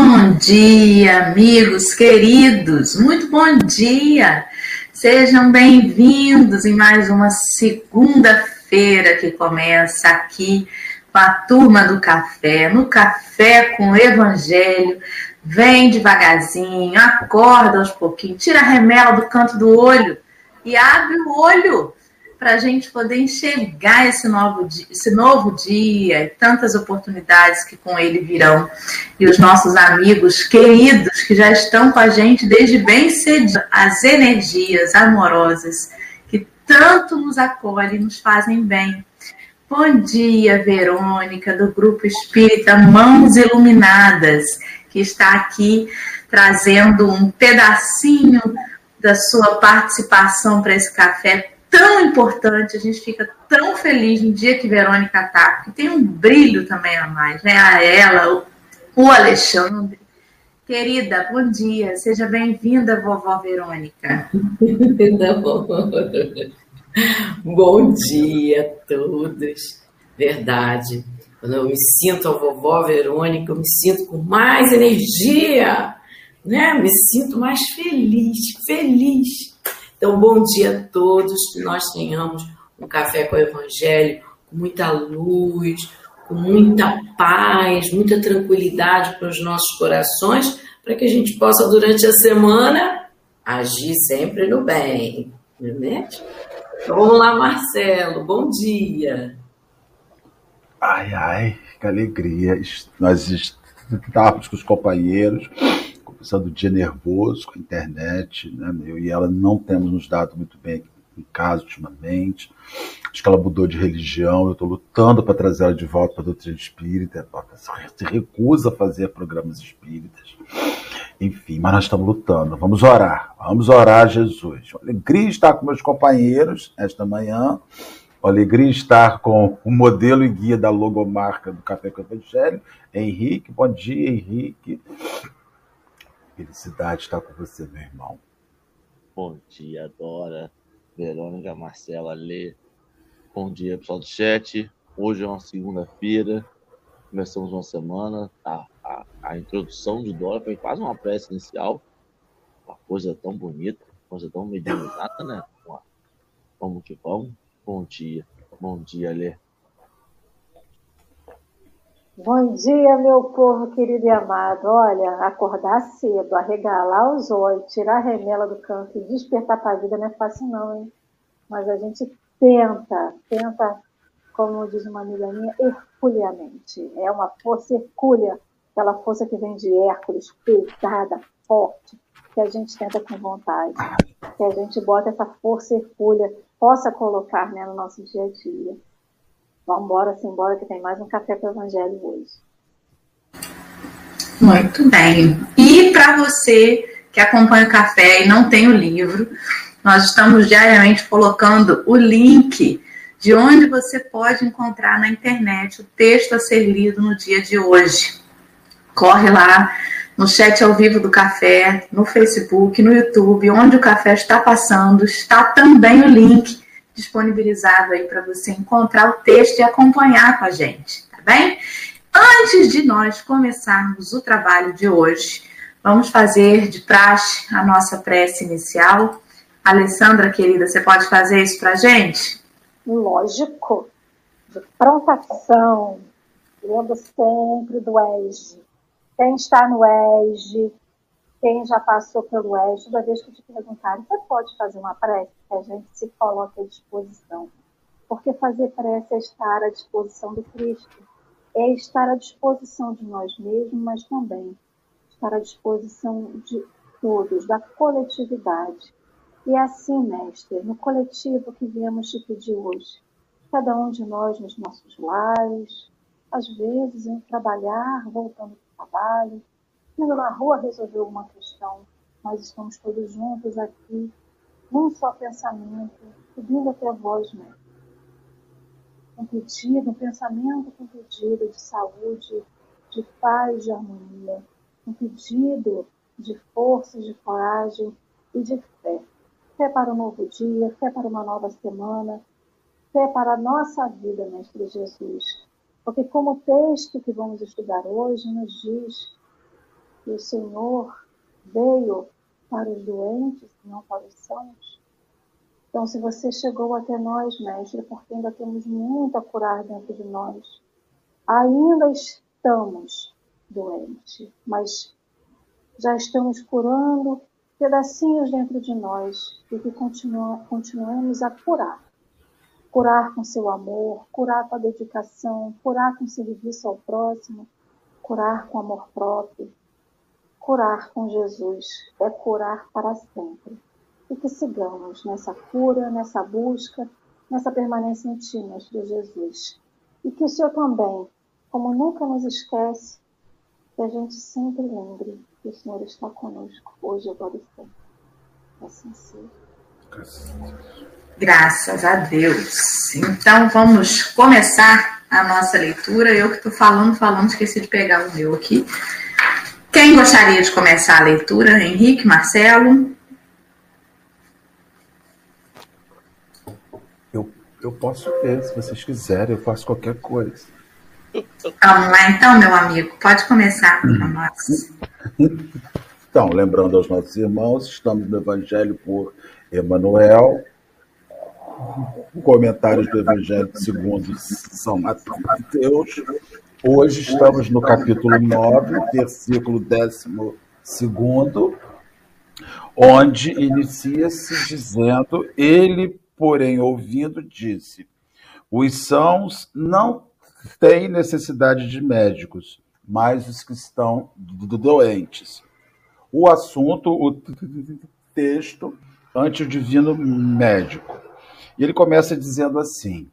Bom dia, amigos queridos, muito bom dia. Sejam bem-vindos em mais uma segunda-feira que começa aqui com a turma do café, no café com o Evangelho. Vem devagarzinho, acorda aos pouquinhos, tira a remela do canto do olho e abre o olho para a gente poder enxergar esse novo, dia, esse novo dia e tantas oportunidades que com ele virão. E os nossos amigos queridos que já estão com a gente desde bem cedo, as energias amorosas que tanto nos acolhem nos fazem bem. Bom dia, Verônica, do Grupo Espírita Mãos Iluminadas, que está aqui trazendo um pedacinho da sua participação para esse café tão importante, a gente fica tão feliz no dia que Verônica está, porque tem um brilho também a mais, né? A ela, o Alexandre. Querida, bom dia, seja bem-vinda, vovó Verônica. bom dia a todos. Verdade. Quando eu me sinto a vovó Verônica, eu me sinto com mais energia, né? Me sinto mais feliz, feliz então, bom dia a todos, que nós tenhamos um café com o Evangelho, com muita luz, com muita paz, muita tranquilidade para os nossos corações, para que a gente possa, durante a semana, agir sempre no bem. Né? Então, vamos lá, Marcelo, bom dia. Ai, ai, que alegria. Nós estávamos com os companheiros começando o dia nervoso com a internet, né, meu? E ela não temos nos dado muito bem em casa ultimamente. Acho que ela mudou de religião. Eu estou lutando para trazer ela de volta para a doutrina espírita. Ela se recusa a fazer programas espíritas. Enfim, mas nós estamos lutando. Vamos orar. Vamos orar, Jesus. Alegria estar com meus companheiros esta manhã. Alegria estar com o modelo e guia da logomarca do Café com Evangelho, Henrique. Bom dia, Henrique. Felicidade estar com você, meu irmão. Bom dia, Dora, Verônica, Marcela, Lê. Bom dia, pessoal do chat. Hoje é uma segunda-feira, começamos uma semana. A, a, a, introdução de Dora foi quase uma prece inicial. Uma coisa tão bonita, uma coisa tão mediunizada, né? Vamos que vamos. Bom dia, bom dia, Lê. Bom dia, meu povo querido e amado. Olha, acordar cedo, arregalar os olhos, tirar a remela do canto e despertar para a vida não é fácil não, hein? Mas a gente tenta, tenta, como diz uma amiga minha, herculeamente. É uma força hercúlea, aquela força que vem de Hércules, pesada, forte, que a gente tenta com vontade. Que a gente bota essa força hercúlea, possa colocar né, no nosso dia a dia. Vamos embora, simbora, que tem mais um café para o Evangelho hoje. Muito bem. E para você que acompanha o café e não tem o livro, nós estamos diariamente colocando o link de onde você pode encontrar na internet o texto a ser lido no dia de hoje. Corre lá no chat ao vivo do café, no Facebook, no YouTube, onde o café está passando, está também o link disponibilizado aí para você encontrar o texto e acompanhar com a gente, tá bem? Antes de nós começarmos o trabalho de hoje, vamos fazer de praxe a nossa prece inicial. Alessandra, querida, você pode fazer isso para a gente? Lógico. De prontação. Lembro sempre do ESG. Quem está no ESG quem já passou pelo EJA, toda vez que te perguntarem, você pode fazer uma prece? A gente se coloca à disposição. Porque fazer prece é estar à disposição do Cristo, é estar à disposição de nós mesmos, mas também estar à disposição de todos, da coletividade. E é assim, mestre, no coletivo que viemos te pedir hoje, cada um de nós nos nossos lares, às vezes em trabalhar, voltando para o trabalho, indo na rua resolver uma questão. Nós estamos todos juntos aqui, num só pensamento, pedindo até a voz, né? Um pedido, um pensamento com pedido de saúde, de paz, de harmonia, um pedido de força, de coragem e de fé. Fé para um novo dia, fé para uma nova semana, fé para a nossa vida, Mestre Jesus. Porque como o texto que vamos estudar hoje nos diz que o Senhor veio para os doentes, não para os sãos. Então, se você chegou até nós, mestre, porque ainda temos muito a curar dentro de nós, ainda estamos doentes, mas já estamos curando pedacinhos dentro de nós e que continua, continuamos a curar. Curar com seu amor, curar com a dedicação, curar com serviço ao próximo, curar com amor próprio. Curar com Jesus é curar para sempre. E que sigamos nessa cura, nessa busca, nessa permanência em Ti, Jesus. E que o Senhor também, como nunca nos esquece, que a gente sempre lembre que o Senhor está conosco, hoje, agora e sempre. Assim seja. Graças a Deus. Então vamos começar a nossa leitura. Eu que estou falando, falando, esqueci de pegar o meu aqui. Quem gostaria de começar a leitura? Henrique, Marcelo? Eu, eu posso ler, se vocês quiserem, eu faço qualquer coisa. Vamos lá então, meu amigo. Pode começar para nós. Então, lembrando aos nossos irmãos, estamos no Evangelho por Emanuel, comentários do Evangelho segundo São Mateus. Hoje estamos no capítulo 9, versículo 12, onde inicia-se dizendo: Ele, porém, ouvindo, disse: Os sãos não têm necessidade de médicos, mas os que estão doentes. O assunto, o texto, ante o divino médico. E ele começa dizendo assim: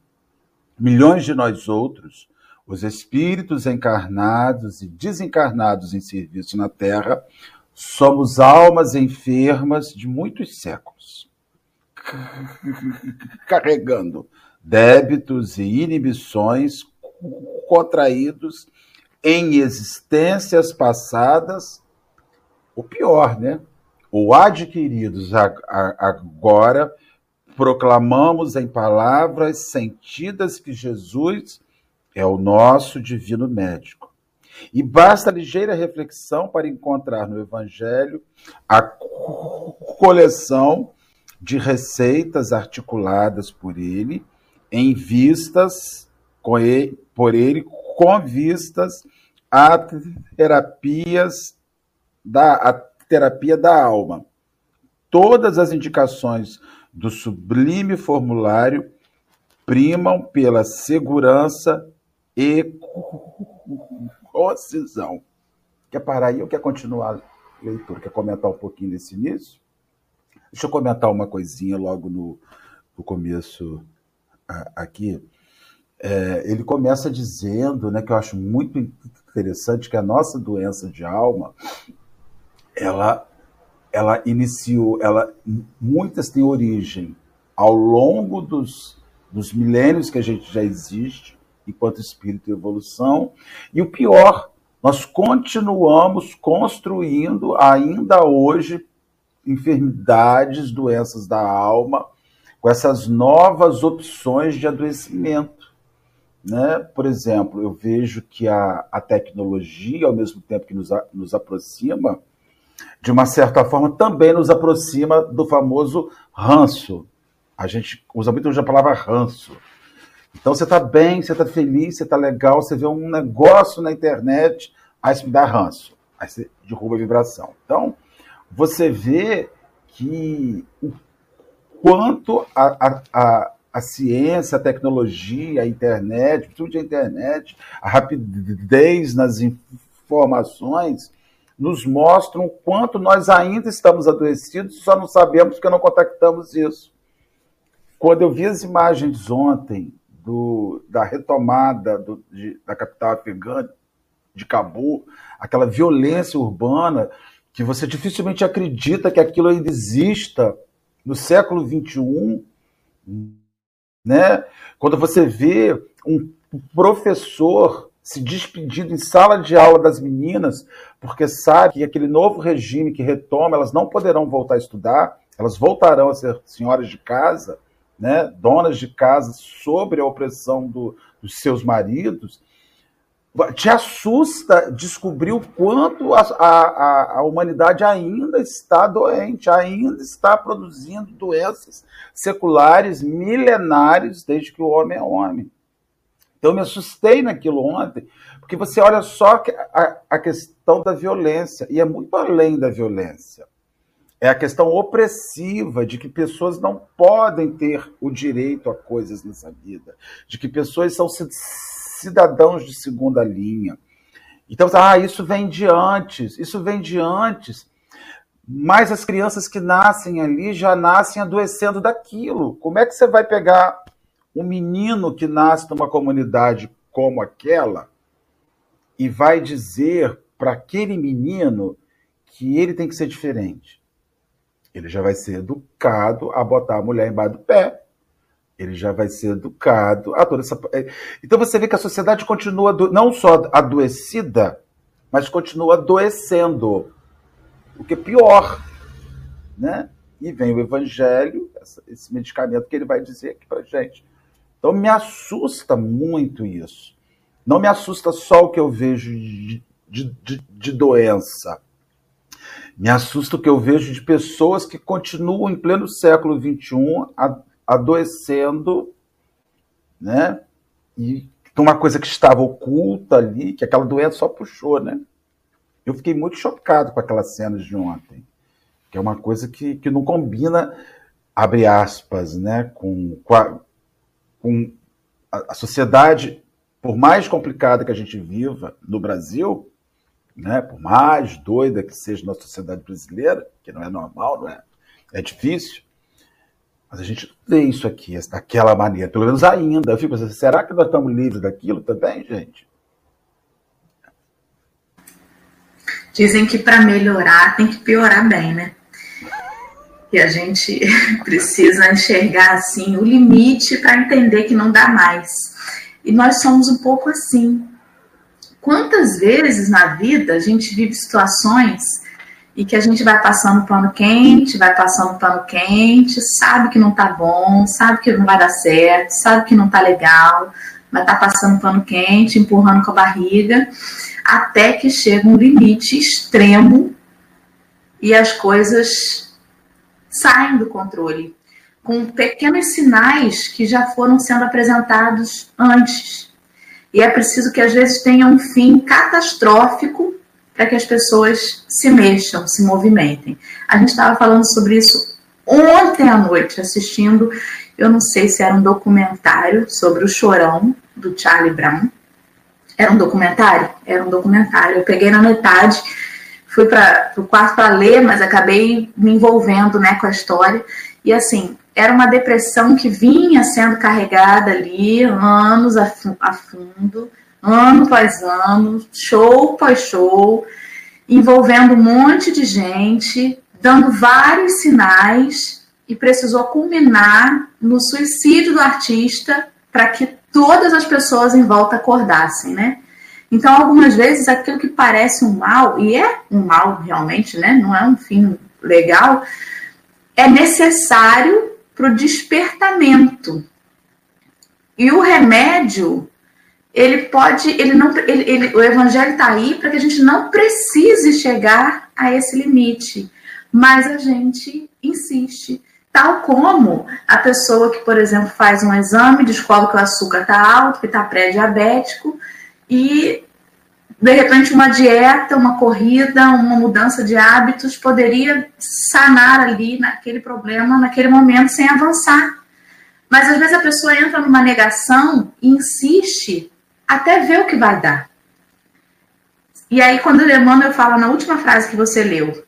milhões de nós outros, os espíritos encarnados e desencarnados em serviço na Terra, somos almas enfermas de muitos séculos, carregando débitos e inibições contraídos em existências passadas, o pior, né? Ou adquiridos agora, proclamamos em palavras sentidas que Jesus é o nosso divino médico. E basta ligeira reflexão para encontrar no Evangelho a coleção de receitas articuladas por ele, em vistas ele, por ele com vistas a terapias da a terapia da alma. Todas as indicações do sublime formulário primam pela segurança e concisão. Quer parar aí ou quer continuar a leitura? Quer comentar um pouquinho desse início? Deixa eu comentar uma coisinha logo no, no começo aqui. É, ele começa dizendo, né, que eu acho muito interessante, que a nossa doença de alma, ela ela iniciou, ela, muitas têm origem ao longo dos, dos milênios que a gente já existe, enquanto espírito e evolução, e o pior, nós continuamos construindo ainda hoje enfermidades, doenças da alma, com essas novas opções de adoecimento. Né? Por exemplo, eu vejo que a, a tecnologia, ao mesmo tempo que nos, nos aproxima, de uma certa forma, também nos aproxima do famoso ranço. A gente usa muito hoje a palavra ranço. Então você está bem, você está feliz, você está legal, você vê um negócio na internet, aí me dá ranço. Aí você derruba a vibração. Então, você vê que o quanto a, a, a, a ciência, a tecnologia, a internet, tudo a internet, a rapidez nas informações, nos mostram o quanto nós ainda estamos adoecidos, só não sabemos que não contactamos isso. Quando eu vi as imagens ontem do, da retomada do, de, da capital afegã, de Cabul, aquela violência urbana, que você dificilmente acredita que aquilo ainda exista no século XXI, né? Quando você vê um professor se despedindo em sala de aula das meninas, porque sabe que aquele novo regime que retoma, elas não poderão voltar a estudar, elas voltarão a ser senhoras de casa, né, donas de casa, sobre a opressão do, dos seus maridos. te assusta descobrir o quanto a, a, a, humanidade ainda está doente, ainda está produzindo doenças seculares milenares desde que o homem é homem. Então, eu me assustei naquilo ontem, porque você olha só a, a questão da violência, e é muito além da violência. É a questão opressiva de que pessoas não podem ter o direito a coisas nessa vida, de que pessoas são cidadãos de segunda linha. Então, ah, isso vem de antes, isso vem de antes. Mas as crianças que nascem ali já nascem adoecendo daquilo. Como é que você vai pegar um menino que nasce numa comunidade como aquela e vai dizer para aquele menino que ele tem que ser diferente? Ele já vai ser educado a botar a mulher embaixo do pé, ele já vai ser educado a toda essa. É, então você vê que a sociedade continua não só adoecida, mas continua adoecendo. O que é pior. Né? E vem o evangelho, esse medicamento que ele vai dizer aqui para gente. Então me assusta muito isso. Não me assusta só o que eu vejo de, de, de doença. Me assusta o que eu vejo de pessoas que continuam em pleno século XXI adoecendo, né? E uma coisa que estava oculta ali, que aquela doença só puxou, né? Eu fiquei muito chocado com aquelas cenas de ontem, que é uma coisa que, que não combina, abre aspas, né, com, com, a, com a, a sociedade, por mais complicada que a gente viva no Brasil, né, por mais doida que seja a nossa sociedade brasileira, que não é normal, não é? É difícil. Mas a gente vê isso aqui, daquela maneira, pelo menos ainda. Eu fico pensando, será que nós estamos livres daquilo também, gente? Dizem que para melhorar tem que piorar bem, né? E a gente precisa enxergar assim o limite para entender que não dá mais. E nós somos um pouco assim. Quantas vezes na vida a gente vive situações e que a gente vai passando pano quente, vai passando pano quente, sabe que não tá bom, sabe que não vai dar certo, sabe que não tá legal, estar tá passando pano quente, empurrando com a barriga, até que chega um limite extremo e as coisas saem do controle, com pequenos sinais que já foram sendo apresentados antes. E é preciso que às vezes tenha um fim catastrófico para que as pessoas se mexam, se movimentem. A gente estava falando sobre isso ontem à noite, assistindo, eu não sei se era um documentário sobre o Chorão, do Charlie Brown. Era um documentário? Era um documentário. Eu peguei na metade, fui para o quarto para ler, mas acabei me envolvendo né, com a história. E assim, era uma depressão que vinha sendo carregada ali, anos a fundo ano após ano, show após show, envolvendo um monte de gente, dando vários sinais e precisou culminar no suicídio do artista para que todas as pessoas em volta acordassem, né? Então, algumas vezes, aquilo que parece um mal, e é um mal realmente, né? Não é um fim legal, é necessário para o despertamento. E o remédio ele pode, ele não, ele, ele, o evangelho está aí para que a gente não precise chegar a esse limite, mas a gente insiste. Tal como a pessoa que, por exemplo, faz um exame, descobre que o açúcar está alto, que está pré-diabético, e de repente uma dieta, uma corrida, uma mudança de hábitos poderia sanar ali naquele problema, naquele momento, sem avançar. Mas às vezes a pessoa entra numa negação e insiste até ver o que vai dar. E aí, quando o Emmanuel fala na última frase que você leu,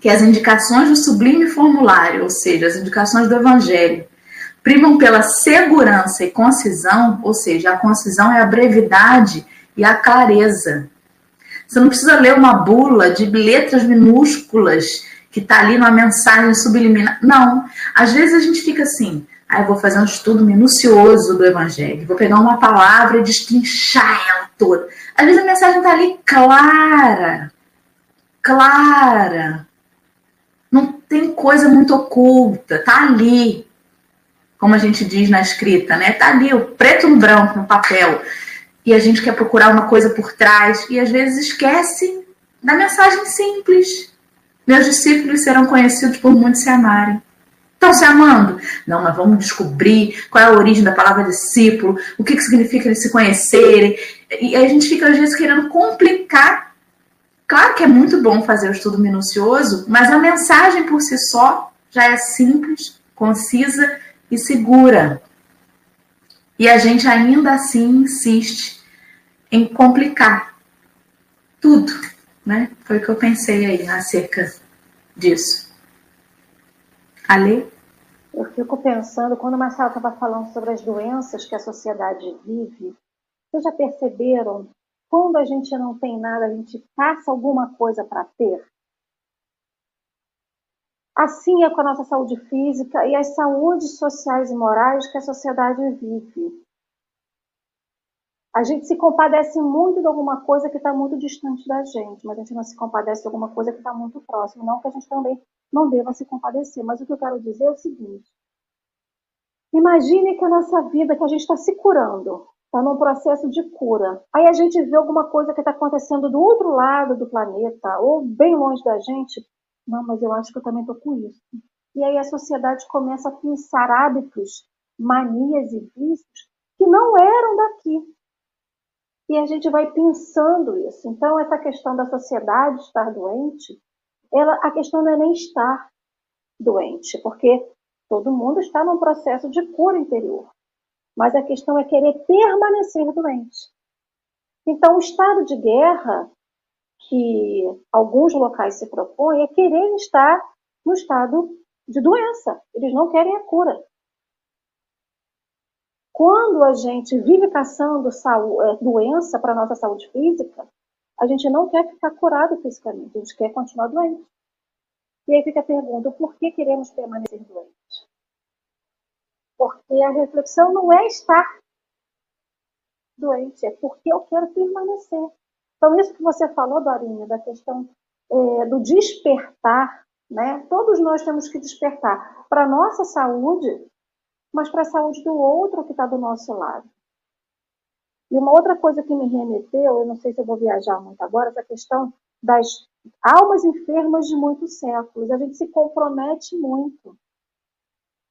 que as indicações do sublime formulário, ou seja, as indicações do Evangelho, primam pela segurança e concisão, ou seja, a concisão é a brevidade e a clareza. Você não precisa ler uma bula de letras minúsculas que está ali numa mensagem subliminar. Não. Às vezes a gente fica assim, Aí eu vou fazer um estudo minucioso do Evangelho, vou pegar uma palavra e destrinchar ela toda. Às vezes a mensagem está ali clara, clara. Não tem coisa muito oculta, tá ali. Como a gente diz na escrita, né? Tá ali, o preto no branco, no papel. E a gente quer procurar uma coisa por trás e às vezes esquece da mensagem simples. Meus discípulos serão conhecidos por muitos se amarem. Estão se amando? Não, mas vamos descobrir qual é a origem da palavra discípulo, o que, que significa eles se conhecerem. E a gente fica, às vezes, querendo complicar. Claro que é muito bom fazer o estudo minucioso, mas a mensagem por si só já é simples, concisa e segura. E a gente ainda assim insiste em complicar tudo, né? Foi o que eu pensei aí acerca disso. Ale? Eu fico pensando, quando o Marcelo estava falando sobre as doenças que a sociedade vive, vocês já perceberam quando a gente não tem nada, a gente passa alguma coisa para ter? Assim é com a nossa saúde física e as saúdes sociais e morais que a sociedade vive. A gente se compadece muito de alguma coisa que está muito distante da gente, mas a gente não se compadece de alguma coisa que está muito próximo. Não que a gente também não deva se compadecer, mas o que eu quero dizer é o seguinte: imagine que a nossa vida, que a gente está se curando, está num processo de cura. Aí a gente vê alguma coisa que está acontecendo do outro lado do planeta, ou bem longe da gente, não, mas eu acho que eu também estou com isso. E aí a sociedade começa a pensar hábitos, manias e vícios que não eram daqui. E a gente vai pensando isso. Então, essa questão da sociedade estar doente, ela, a questão não é nem estar doente, porque todo mundo está num processo de cura interior. Mas a questão é querer permanecer doente. Então, o estado de guerra que alguns locais se propõem é querer estar no estado de doença. Eles não querem a cura. Quando a gente vive caçando é, doença para a nossa saúde física, a gente não quer ficar curado fisicamente, a gente quer continuar doente. E aí fica a pergunta: por que queremos permanecer doentes? Porque a reflexão não é estar doente, é porque eu quero permanecer. Então, isso que você falou, Dorinha, da questão é, do despertar, né? Todos nós temos que despertar para a nossa saúde, mas para a saúde do outro que está do nosso lado. E uma outra coisa que me remeteu, eu não sei se eu vou viajar muito agora, essa questão das almas enfermas de muitos séculos. A gente se compromete muito.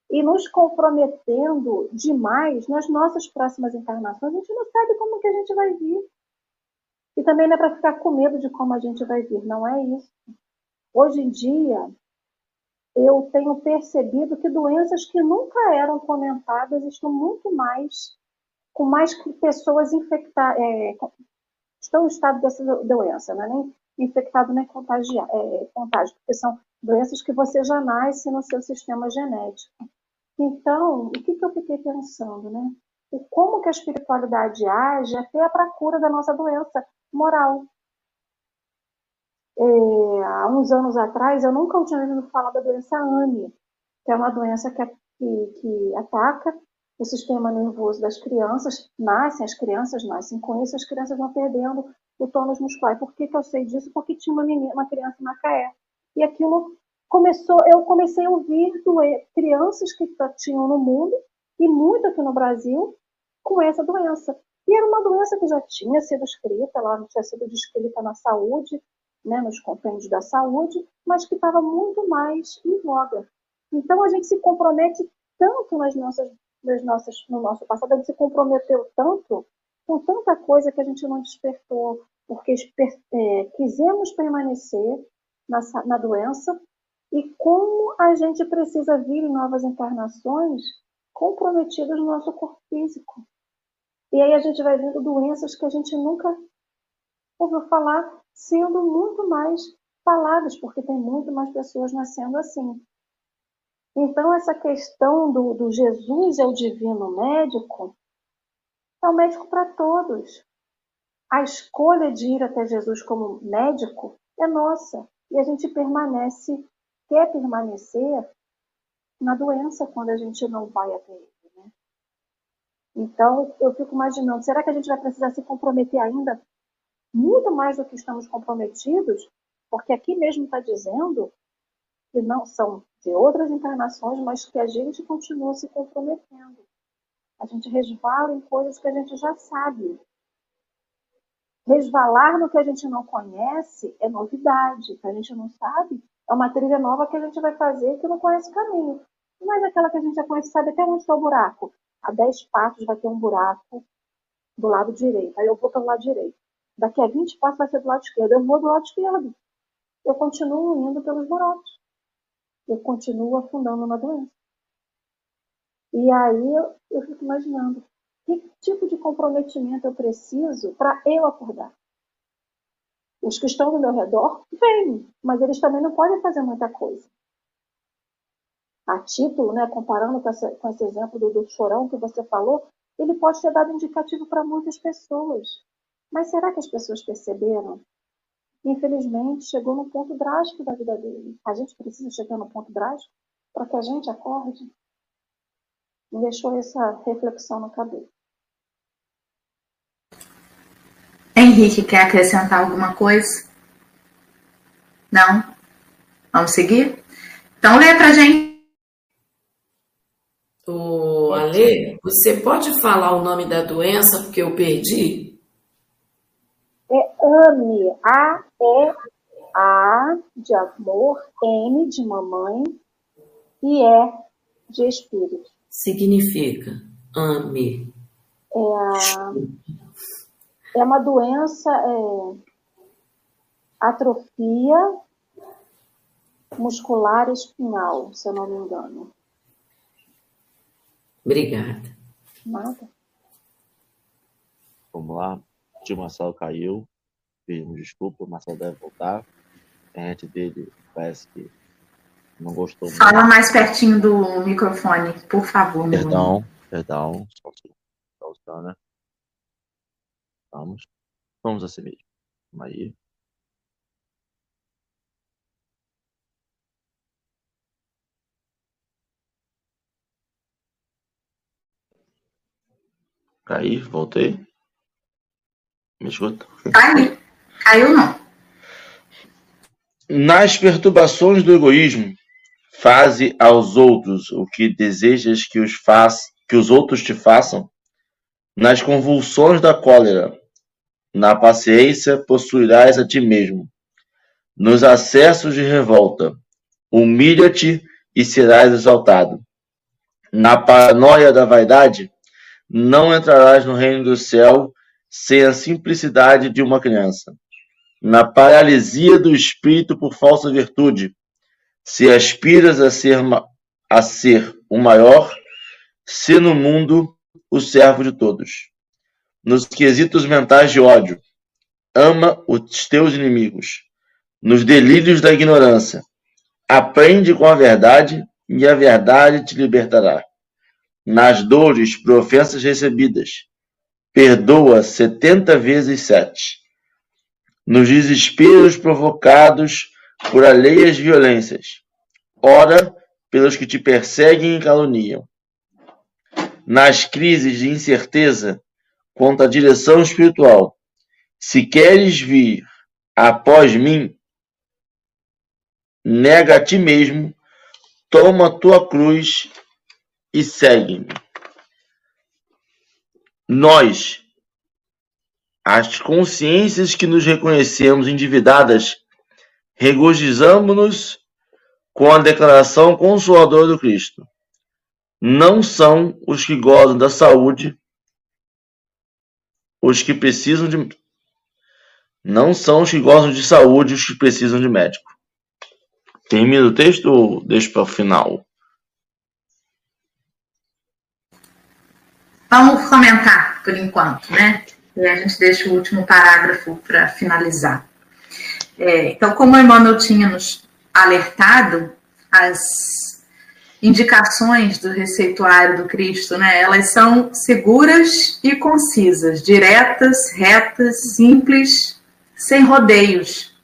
E nos comprometendo demais nas nossas próximas encarnações, a gente não sabe como que a gente vai vir. E também não é para ficar com medo de como a gente vai vir, não é isso. Hoje em dia, eu tenho percebido que doenças que nunca eram comentadas estão muito mais, com mais pessoas infectadas, é, estão em estado dessa doença, não é nem infectado nem contagia, é, contágio, porque são doenças que você já nasce no seu sistema genético. Então, o que, que eu fiquei pensando, né? E como que a espiritualidade age até para a cura da nossa doença moral. É, há uns anos atrás, eu nunca tinha ouvido falar da doença ANI, que é uma doença que, que, que ataca o sistema nervoso das crianças. Nascem, as crianças nascem com isso, as crianças vão perdendo o tônus muscular. Por que, que eu sei disso? Porque tinha uma, menina, uma criança em Macaé. E aquilo começou, eu comecei a ouvir crianças que tinham no mundo, e muito aqui no Brasil, com essa doença. E era uma doença que já tinha sido escrita, lá não tinha sido descrita na saúde, né, nos compêndios da saúde, mas que estava muito mais em voga. Então a gente se compromete tanto nas nossas, nas nossas, no nosso passado, a gente se comprometeu tanto com tanta coisa que a gente não despertou, porque é, quisemos permanecer na, na doença e como a gente precisa vir em novas encarnações comprometidas no nosso corpo físico. E aí a gente vai vendo doenças que a gente nunca ouviu falar sendo muito mais faladas, porque tem muito mais pessoas nascendo assim. Então, essa questão do, do Jesus é o divino médico é o médico para todos. A escolha de ir até Jesus como médico é nossa. E a gente permanece, quer permanecer na doença quando a gente não vai até ele. Então, eu fico imaginando, será que a gente vai precisar se comprometer ainda muito mais do que estamos comprometidos? Porque aqui mesmo está dizendo que não são de outras encarnações, mas que a gente continua se comprometendo. A gente resvala em coisas que a gente já sabe. resvalar no que a gente não conhece é novidade, que a gente não sabe, é uma trilha nova que a gente vai fazer que não conhece o caminho. Mas aquela que a gente já conhece, sabe até onde está o buraco. A 10 passos vai ter um buraco do lado direito. Aí eu vou pelo lado direito. Daqui a 20 passos vai ser do lado esquerdo. Eu vou do lado esquerdo. Eu continuo indo pelos buracos. Eu continuo afundando na doença. E aí eu, eu fico imaginando que tipo de comprometimento eu preciso para eu acordar. Os que estão ao meu redor vêm, mas eles também não podem fazer muita coisa. A título, né, comparando com, com esse exemplo do, do chorão que você falou, ele pode ter dado indicativo para muitas pessoas. Mas será que as pessoas perceberam? Infelizmente, chegou no ponto drástico da vida dele. A gente precisa chegar no ponto drástico para que a gente acorde. Me deixou essa reflexão na cabeça. Henrique, quer acrescentar alguma coisa? Não? Vamos seguir? Então lê pra gente. O Ale, você pode falar o nome da doença porque eu perdi? É AME, A-E-A de amor, M de mamãe e E de espírito. Significa AME. É a é uma doença, é, atrofia muscular espinhal, se eu não me engano. Obrigada. Nada. Vamos lá. O tio Marcelo desculpa, o Marcelo deve voltar. A gente dele parece que não gostou muito. Fala mais pertinho do microfone, por favor. Perdão, perdão. Só segundo. né? Vamos. Vamos a si mesmo. Vamos aí. Caí, voltei. Me escuta? Caiu. Caiu não. Nas perturbações do egoísmo, faze aos outros o que desejas que os, faz, que os outros te façam. Nas convulsões da cólera, na paciência possuirás a ti mesmo. Nos acessos de revolta, humilha-te e serás exaltado. Na paranoia da vaidade, não entrarás no reino do céu sem a simplicidade de uma criança. Na paralisia do espírito por falsa virtude, se aspiras a ser, a ser o maior, se no mundo o servo de todos nos quesitos mentais de ódio. Ama os teus inimigos. Nos delírios da ignorância. Aprende com a verdade e a verdade te libertará. Nas dores por ofensas recebidas. Perdoa setenta vezes sete. Nos desesperos provocados por alheias violências. Ora pelos que te perseguem e caluniam. Nas crises de incerteza, quanto à direção espiritual. Se queres vir após mim, nega a ti mesmo, toma a tua cruz e segue-me. Nós, as consciências que nos reconhecemos endividadas, regozijamos-nos com a declaração consoladora do Cristo. Não são os que gozam da saúde os que precisam de. Não são os que gostam de saúde os que precisam de médico. Termina o texto ou deixa para o final? Vamos comentar por enquanto, né? E a gente deixa o último parágrafo para finalizar. É, então, como o Emmanuel tinha nos alertado, as indicações do receituário do Cristo, né? Elas são seguras e concisas, diretas, retas, simples, sem rodeios.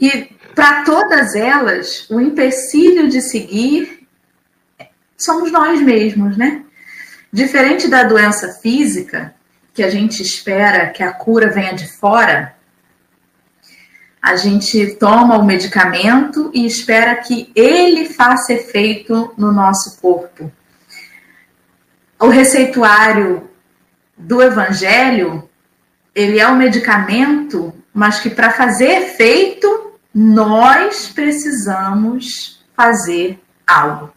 E para todas elas, o empecilho de seguir somos nós mesmos, né? Diferente da doença física, que a gente espera que a cura venha de fora, a gente toma o medicamento e espera que ele faça efeito no nosso corpo. O receituário do Evangelho ele é um medicamento, mas que para fazer efeito, nós precisamos fazer algo.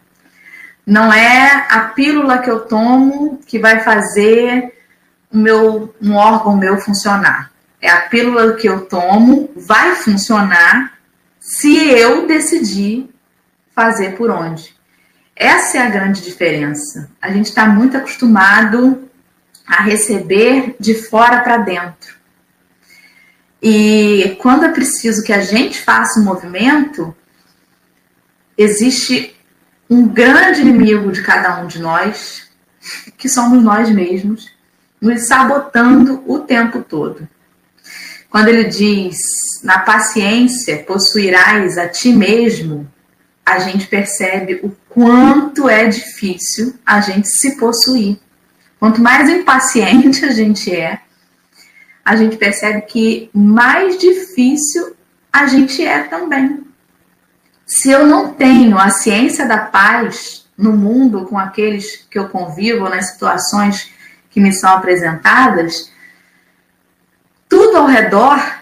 Não é a pílula que eu tomo que vai fazer meu, um órgão meu funcionar. É a pílula que eu tomo, vai funcionar se eu decidir fazer por onde. Essa é a grande diferença. A gente está muito acostumado a receber de fora para dentro. E quando é preciso que a gente faça um movimento, existe um grande inimigo de cada um de nós, que somos nós mesmos, nos sabotando o tempo todo. Quando ele diz, na paciência possuirás a ti mesmo, a gente percebe o quanto é difícil a gente se possuir. Quanto mais impaciente a gente é, a gente percebe que mais difícil a gente é também. Se eu não tenho a ciência da paz no mundo com aqueles que eu convivo, nas situações que me são apresentadas, tudo ao redor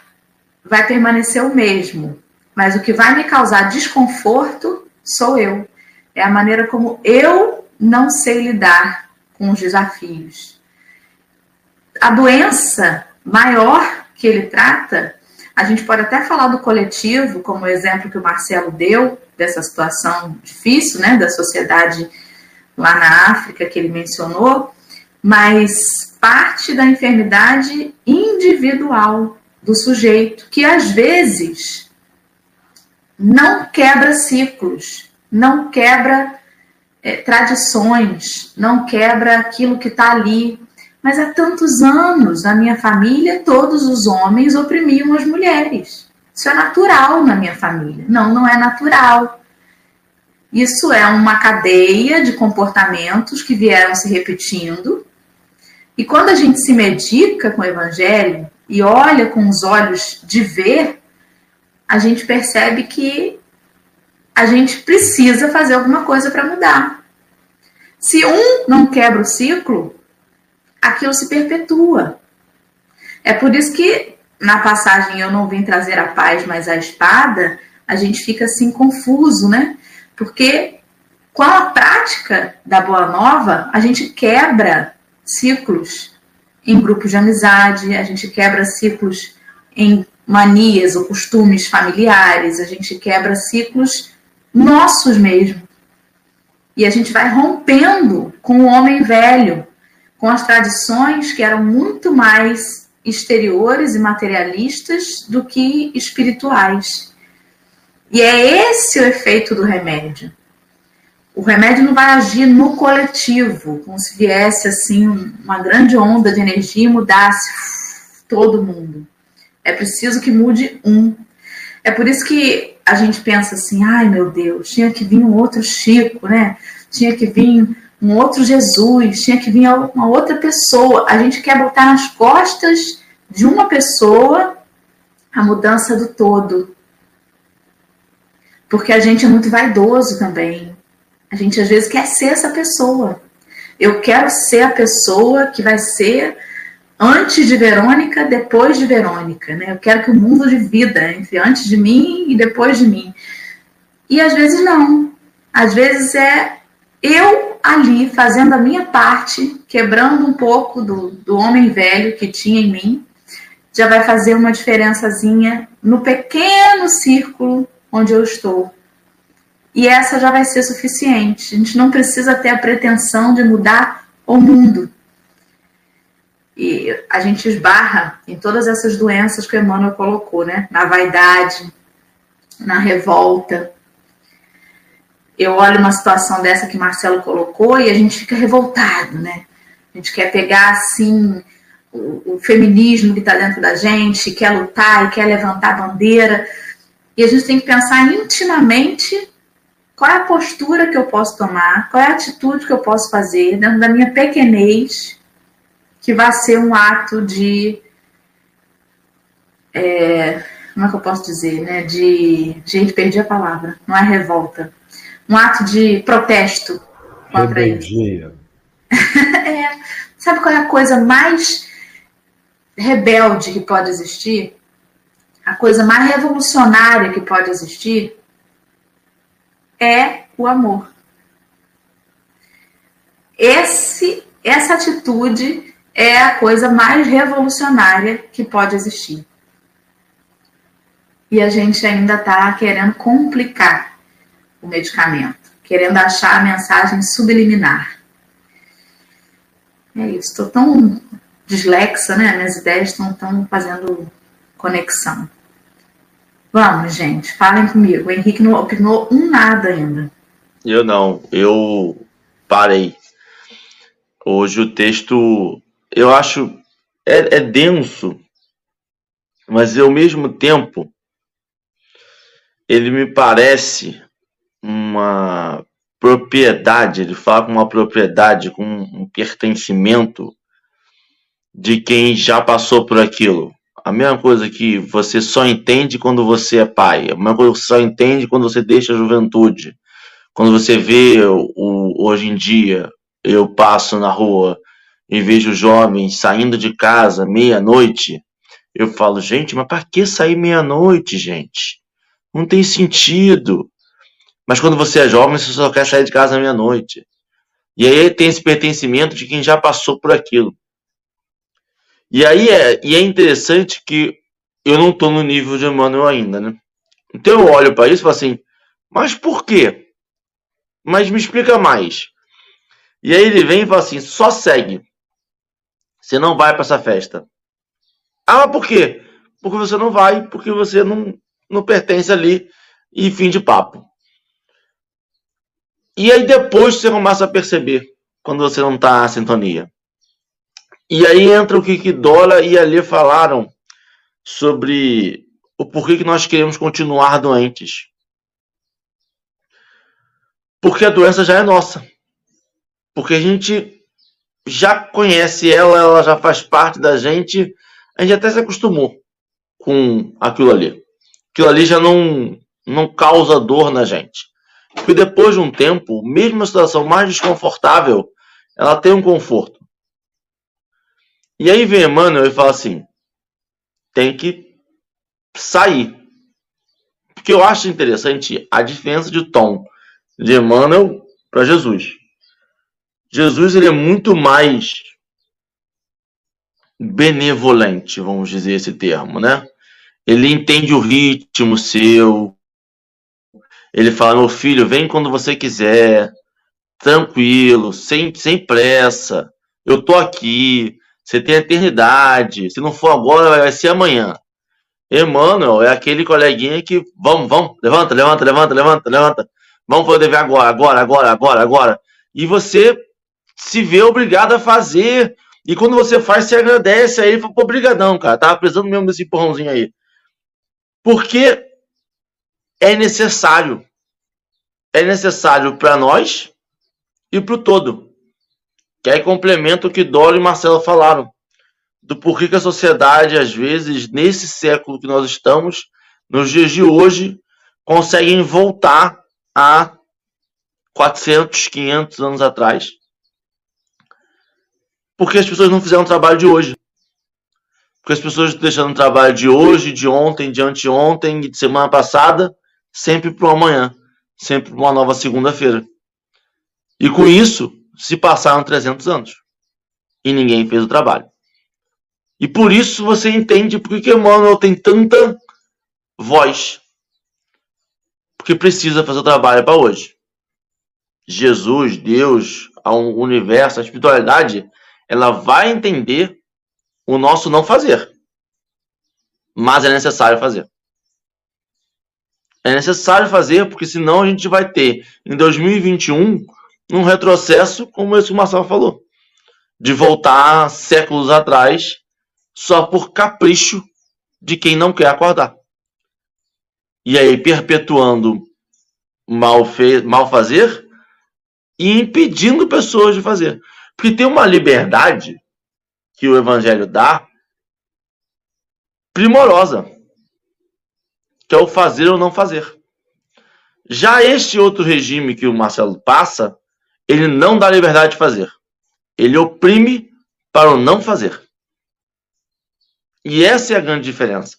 vai permanecer o mesmo, mas o que vai me causar desconforto sou eu. É a maneira como eu não sei lidar com os desafios. A doença maior que ele trata, a gente pode até falar do coletivo, como o exemplo que o Marcelo deu, dessa situação difícil, né, da sociedade lá na África que ele mencionou, mas parte da enfermidade individual do sujeito, que às vezes não quebra ciclos, não quebra é, tradições, não quebra aquilo que está ali. Mas há tantos anos na minha família, todos os homens oprimiam as mulheres. Isso é natural na minha família. Não, não é natural. Isso é uma cadeia de comportamentos que vieram se repetindo. E quando a gente se medica com o evangelho e olha com os olhos de ver, a gente percebe que a gente precisa fazer alguma coisa para mudar. Se um não quebra o ciclo, aquilo se perpetua. É por isso que na passagem eu não vim trazer a paz, mas a espada, a gente fica assim confuso, né? Porque com a prática da boa nova, a gente quebra ciclos em grupos de amizade, a gente quebra ciclos em manias ou costumes familiares, a gente quebra ciclos nossos mesmo. E a gente vai rompendo com o homem velho, com as tradições que eram muito mais exteriores e materialistas do que espirituais. E é esse o efeito do remédio. O remédio não vai agir no coletivo, como se viesse assim uma grande onda de energia e mudasse todo mundo. É preciso que mude um. É por isso que a gente pensa assim, ai meu Deus, tinha que vir um outro Chico, né? Tinha que vir um outro Jesus, tinha que vir uma outra pessoa. A gente quer botar nas costas de uma pessoa a mudança do todo. Porque a gente é muito vaidoso também. A gente às vezes quer ser essa pessoa. Eu quero ser a pessoa que vai ser antes de Verônica, depois de Verônica, né? Eu quero que o mundo de vida entre antes de mim e depois de mim. E às vezes não. Às vezes é eu ali fazendo a minha parte, quebrando um pouco do, do homem velho que tinha em mim, já vai fazer uma diferençazinha no pequeno círculo onde eu estou. E essa já vai ser suficiente. A gente não precisa ter a pretensão de mudar o mundo. E a gente esbarra em todas essas doenças que Emmanuel colocou, né? Na vaidade, na revolta, eu olho uma situação dessa que Marcelo colocou e a gente fica revoltado, né? A gente quer pegar assim o, o feminismo que está dentro da gente, quer lutar e quer levantar a bandeira. E a gente tem que pensar intimamente qual é a postura que eu posso tomar, qual é a atitude que eu posso fazer dentro da minha pequenez, que vai ser um ato de. É, como é que eu posso dizer, né? De. Gente, perdi a palavra. Não é revolta um ato de protesto contra Rebeldia. é, sabe qual é a coisa mais rebelde que pode existir, a coisa mais revolucionária que pode existir, é o amor. Esse, essa atitude é a coisa mais revolucionária que pode existir. E a gente ainda está querendo complicar o medicamento, querendo achar a mensagem subliminar. É isso, estou tão dislexa, né? Minhas ideias estão tão fazendo conexão. Vamos, gente, falem comigo. O Henrique não opinou um nada ainda. Eu não, eu parei. Hoje o texto, eu acho, é, é denso, mas ao mesmo tempo, ele me parece uma propriedade, ele fala com uma propriedade, com um pertencimento de quem já passou por aquilo. A mesma coisa que você só entende quando você é pai. A mesma coisa que você só entende quando você deixa a juventude. Quando você vê o, hoje em dia, eu passo na rua e vejo jovens saindo de casa meia-noite, eu falo, gente, mas para que sair meia-noite, gente? Não tem sentido. Mas quando você é jovem, você só quer sair de casa meia-noite. E aí tem esse pertencimento de quem já passou por aquilo. E aí é, e é interessante que eu não estou no nível de Emmanuel ainda, né? Então eu olho para isso e falo assim, mas por quê? Mas me explica mais. E aí ele vem e fala assim, só segue. Você não vai para essa festa. Ah, mas por quê? Porque você não vai, porque você não, não pertence ali e fim de papo. E aí depois você começa a perceber quando você não está na sintonia. E aí entra o que, Dora e Ali falaram sobre o porquê que nós queremos continuar doentes. Porque a doença já é nossa. Porque a gente já conhece ela, ela já faz parte da gente, a gente até se acostumou com aquilo ali. Aquilo ali já não, não causa dor na gente. Porque depois de um tempo, mesmo a situação mais desconfortável, ela tem um conforto. E aí vem Emmanuel e fala assim: tem que sair. Porque eu acho interessante a diferença de tom de Emmanuel para Jesus. Jesus ele é muito mais benevolente, vamos dizer esse termo, né? Ele entende o ritmo seu. Ele fala: meu filho, vem quando você quiser, tranquilo, sem, sem pressa. Eu tô aqui. Você tem a eternidade. Se não for agora, vai ser amanhã. Emmanuel é aquele coleguinha que vamos, vamos, levanta, levanta, levanta, levanta, levanta. Vamos fazer agora, agora, agora, agora, agora. E você se vê obrigado a fazer. E quando você faz, você agradece. Aí ele fala, pô, obrigadão, cara. Tava precisando mesmo desse empurrãozinho aí. Porque é necessário. É necessário para nós e para o todo que aí complementa o que Doro e Marcelo falaram, do porquê que a sociedade, às vezes, nesse século que nós estamos, nos dias de hoje, conseguem voltar a 400, 500 anos atrás. Porque as pessoas não fizeram o trabalho de hoje. Porque as pessoas deixando o trabalho de hoje, de ontem, de anteontem, de semana passada, sempre para o amanhã. Sempre para uma nova segunda-feira. E com isso, se passaram 300 anos e ninguém fez o trabalho. E por isso você entende por que Emmanuel tem tanta voz. Porque precisa fazer o trabalho para hoje. Jesus, Deus, o universo, a espiritualidade, ela vai entender o nosso não fazer. Mas é necessário fazer. É necessário fazer, porque senão a gente vai ter, em 2021, num retrocesso como esse que o Marcelo falou. De voltar séculos atrás só por capricho de quem não quer acordar. E aí perpetuando mal, fe mal fazer e impedindo pessoas de fazer. Porque tem uma liberdade que o evangelho dá primorosa, que é o fazer ou não fazer. Já este outro regime que o Marcelo passa, ele não dá liberdade de fazer. Ele oprime para o não fazer. E essa é a grande diferença.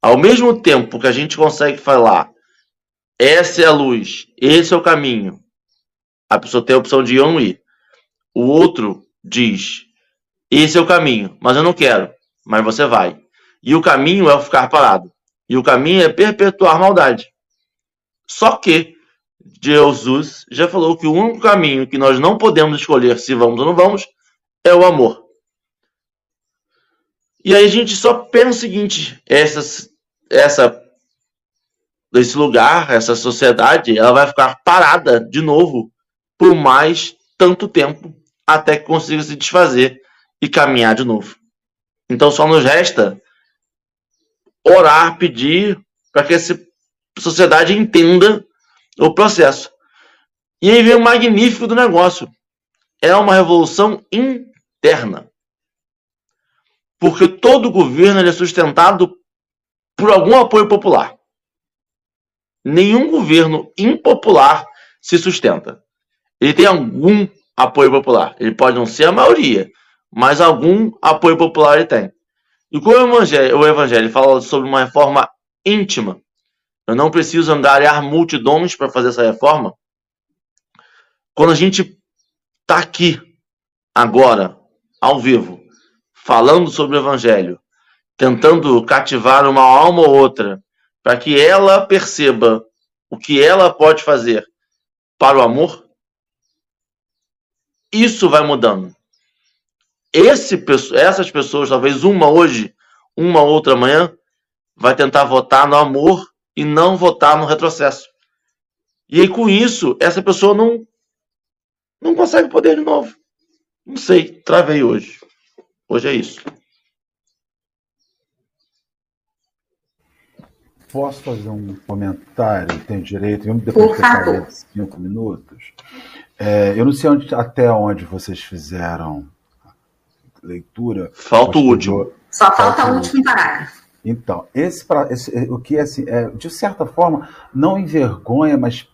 Ao mesmo tempo que a gente consegue falar, essa é a luz, esse é o caminho, a pessoa tem a opção de ir ou não ir. O outro diz, esse é o caminho, mas eu não quero, mas você vai. E o caminho é ficar parado. E o caminho é perpetuar maldade. Só que Jesus já falou que o único caminho que nós não podemos escolher se vamos ou não vamos é o amor. E aí a gente só pensa o seguinte: essa, essa, esse lugar, essa sociedade, ela vai ficar parada de novo por mais tanto tempo até que consiga se desfazer e caminhar de novo. Então só nos resta orar, pedir para que essa sociedade entenda o processo. E aí vem o magnífico do negócio. É uma revolução interna. Porque todo governo é sustentado por algum apoio popular. Nenhum governo impopular se sustenta. Ele tem algum apoio popular. Ele pode não ser a maioria, mas algum apoio popular ele tem. E como o evangelho, o evangelho fala sobre uma reforma íntima, eu não preciso angariar multidões para fazer essa reforma. Quando a gente está aqui, agora, ao vivo, falando sobre o Evangelho, tentando cativar uma alma ou outra, para que ela perceba o que ela pode fazer para o amor, isso vai mudando. Esse, essas pessoas, talvez uma hoje, uma outra amanhã, vai tentar votar no amor e não votar no retrocesso. E aí, com isso, essa pessoa não, não consegue poder de novo. Não sei, travei hoje. Hoje é isso. Posso fazer um comentário? Tenho direito? Vamos depois de cinco minutos. É, eu não sei onde, até onde vocês fizeram leitura. Falta o último. Só falta o último parágrafo. Então, esse, esse, o que assim, é, de certa forma não envergonha, mas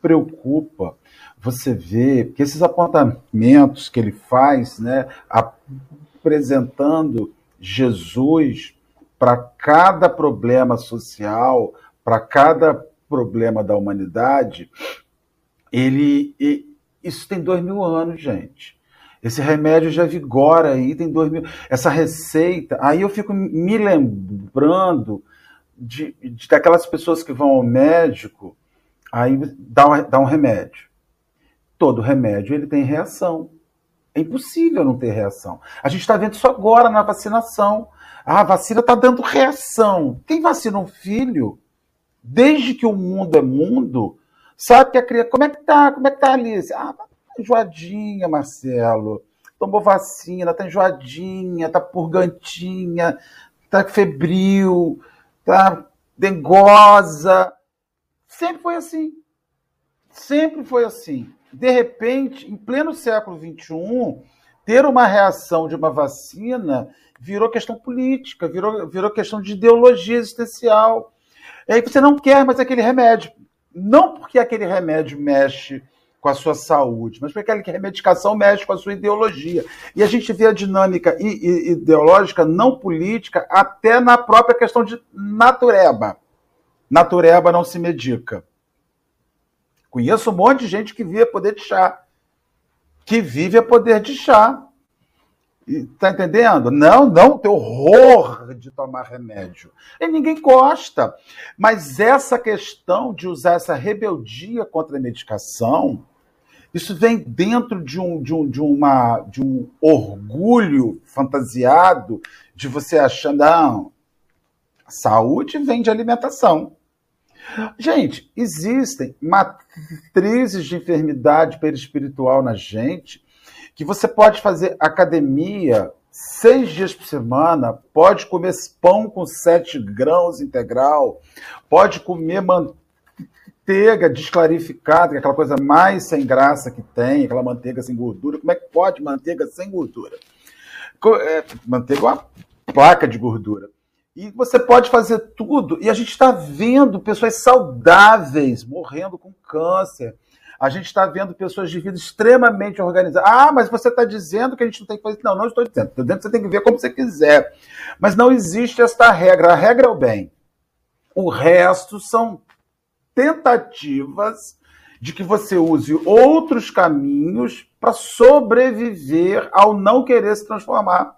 preocupa você ver que esses apontamentos que ele faz, né, apresentando Jesus para cada problema social, para cada problema da humanidade, ele isso tem dois mil anos, gente. Esse remédio já vigora aí, tem dois mil. Essa receita, aí eu fico me lembrando de, de daquelas pessoas que vão ao médico, aí dá, dá um remédio. Todo remédio ele tem reação. É impossível não ter reação. A gente está vendo isso agora na vacinação. Ah, a vacina está dando reação. Quem vacina um filho, desde que o mundo é mundo, sabe que a criança. Como é que tá? Como é que tá Alice? Ah, enjoadinha, Marcelo. Tomou vacina, tá enjoadinha, tá purgantinha, tá febril, tá dengosa. Sempre foi assim. Sempre foi assim. De repente, em pleno século XXI, ter uma reação de uma vacina virou questão política, virou, virou questão de ideologia existencial. E aí você não quer mais aquele remédio. Não porque aquele remédio mexe com a sua saúde, mas porque aquela medicação mexe com a sua ideologia. E a gente vê a dinâmica ideológica, não política, até na própria questão de natureba. Natureba não se medica. Conheço um monte de gente que vive a poder de chá. Que vive a poder de chá. Tá entendendo? Não, não tem horror de tomar remédio. E ninguém gosta. Mas essa questão de usar essa rebeldia contra a medicação, isso vem dentro de um, de um, de uma, de um orgulho fantasiado de você achar, não, saúde vem de alimentação. Gente, existem matrizes de enfermidade perispiritual na gente que você pode fazer academia seis dias por semana, pode comer pão com sete grãos integral, pode comer manteiga desclarificada, que é aquela coisa mais sem graça que tem, aquela manteiga sem gordura. Como é que pode manteiga sem gordura? É, manteiga é uma placa de gordura. E você pode fazer tudo. E a gente está vendo pessoas saudáveis morrendo com câncer a gente está vendo pessoas de vida extremamente organizadas. Ah, mas você está dizendo que a gente não tem que fazer. Não, não estou dizendo. Estou dizendo que você tem que ver como você quiser. Mas não existe esta regra. A regra é o bem. O resto são tentativas de que você use outros caminhos para sobreviver ao não querer se transformar.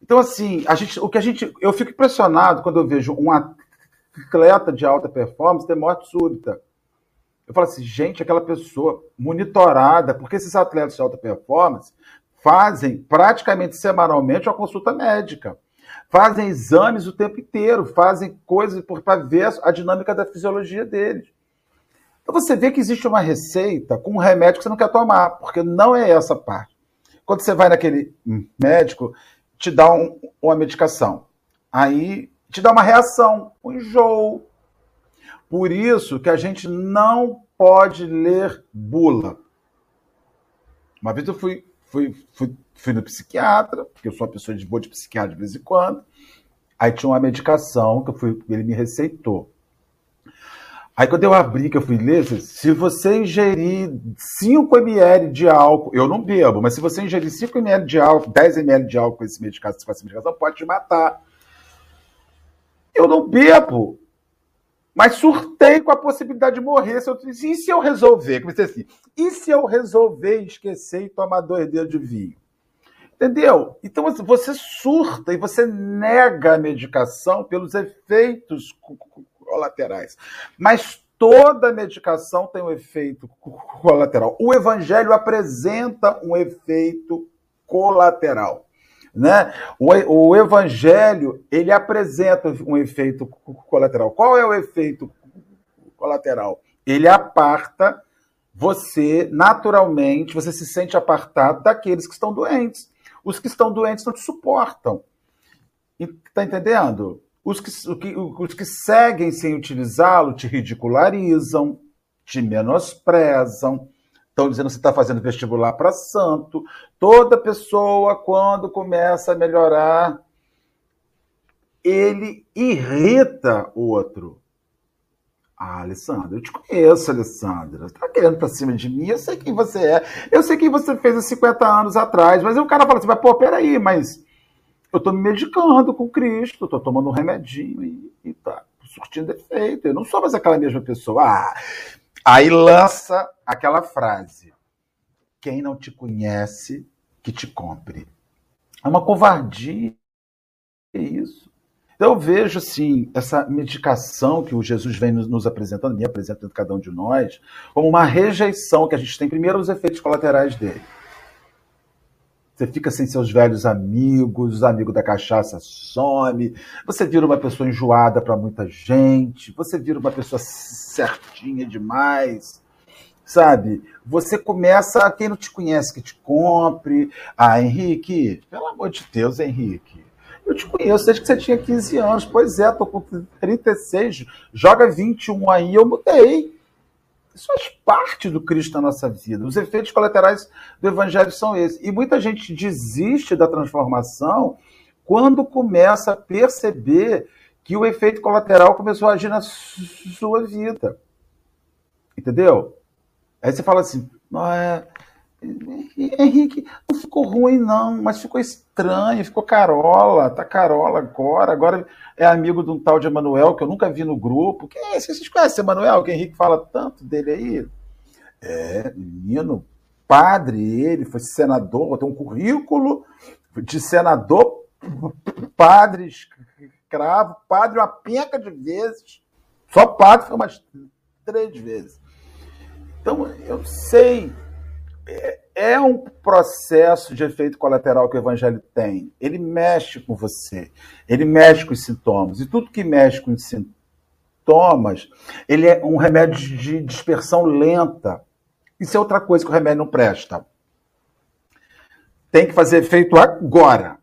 Então, assim, a gente, o que a gente. Eu fico impressionado quando eu vejo um atleta de alta performance ter morte súbita. Eu falo assim, gente, aquela pessoa monitorada, porque esses atletas de alta performance fazem praticamente semanalmente uma consulta médica. Fazem exames o tempo inteiro, fazem coisas para ver a dinâmica da fisiologia deles. Então você vê que existe uma receita com um remédio que você não quer tomar, porque não é essa parte. Quando você vai naquele médico, te dá um, uma medicação. Aí te dá uma reação, um enjoo. Por isso que a gente não pode ler bula. Uma vez eu fui, fui, fui, fui no psiquiatra, porque eu sou uma pessoa de boa de psiquiatra de vez em quando. Aí tinha uma medicação que eu fui, ele me receitou. Aí quando eu abri, que eu fui ler, se você ingerir 5 ml de álcool, eu não bebo, mas se você ingerir 5 ml de álcool, 10 ml de álcool com esse medicação, com essa medicação, pode te matar. Eu não bebo, mas surtei com a possibilidade de morrer. Se eu, e se eu resolver? Comecei assim, e se eu resolver esquecer e tomar dois dedos de vinho? Entendeu? Então assim, você surta e você nega a medicação pelos efeitos colaterais. Mas toda medicação tem um efeito colateral. O evangelho apresenta um efeito colateral. Né? O, o evangelho ele apresenta um efeito colateral. Qual é o efeito colateral? Ele aparta você naturalmente, você se sente apartado daqueles que estão doentes. Os que estão doentes não te suportam. Está entendendo? Os que, os que seguem sem utilizá-lo te ridicularizam, te menosprezam, estão dizendo que você está fazendo vestibular para santo. Toda pessoa, quando começa a melhorar, ele irrita o outro. Ah, Alessandra, eu te conheço, Alessandra. Tá querendo pra cima de mim? Eu sei quem você é. Eu sei quem você fez há 50 anos atrás. Mas o cara fala assim, mas pô, peraí, mas eu estou me medicando com Cristo, estou tomando um remedinho e, e tá surtindo efeito. Eu não sou mais aquela mesma pessoa. Ah, aí lança aquela frase: quem não te conhece, que te compre. É uma covardia é isso. Então eu vejo assim essa medicação que o Jesus vem nos apresentando, me apresentando cada um de nós, como uma rejeição que a gente tem primeiro os efeitos colaterais dele. Você fica sem seus velhos amigos, os amigos da cachaça some, você vira uma pessoa enjoada para muita gente, você vira uma pessoa certinha demais, sabe? Você começa, quem não te conhece que te compre. Ah, Henrique, pelo amor de Deus, Henrique. Eu te conheço desde que você tinha 15 anos. Pois é, tô com 36, joga 21 aí, eu mudei. Isso faz parte do Cristo na nossa vida. Os efeitos colaterais do Evangelho são esses. E muita gente desiste da transformação quando começa a perceber que o efeito colateral começou a agir na sua vida. Entendeu? Aí você fala assim, não é, Henrique, não ficou ruim, não, mas ficou estranho, ficou carola, tá carola agora, agora é amigo de um tal de Emanuel que eu nunca vi no grupo. Quem é esse? Vocês conhecem Emanuel, que Henrique fala tanto dele aí? É, menino, padre, ele foi senador, tem um currículo de senador, padre, escravo, padre uma penca de vezes. Só padre foi umas três vezes. Então, eu sei é, é um processo de efeito colateral que o evangelho tem. Ele mexe com você, ele mexe com os sintomas. E tudo que mexe com os sintomas, ele é um remédio de dispersão lenta. Isso é outra coisa que o remédio não presta. Tem que fazer efeito agora.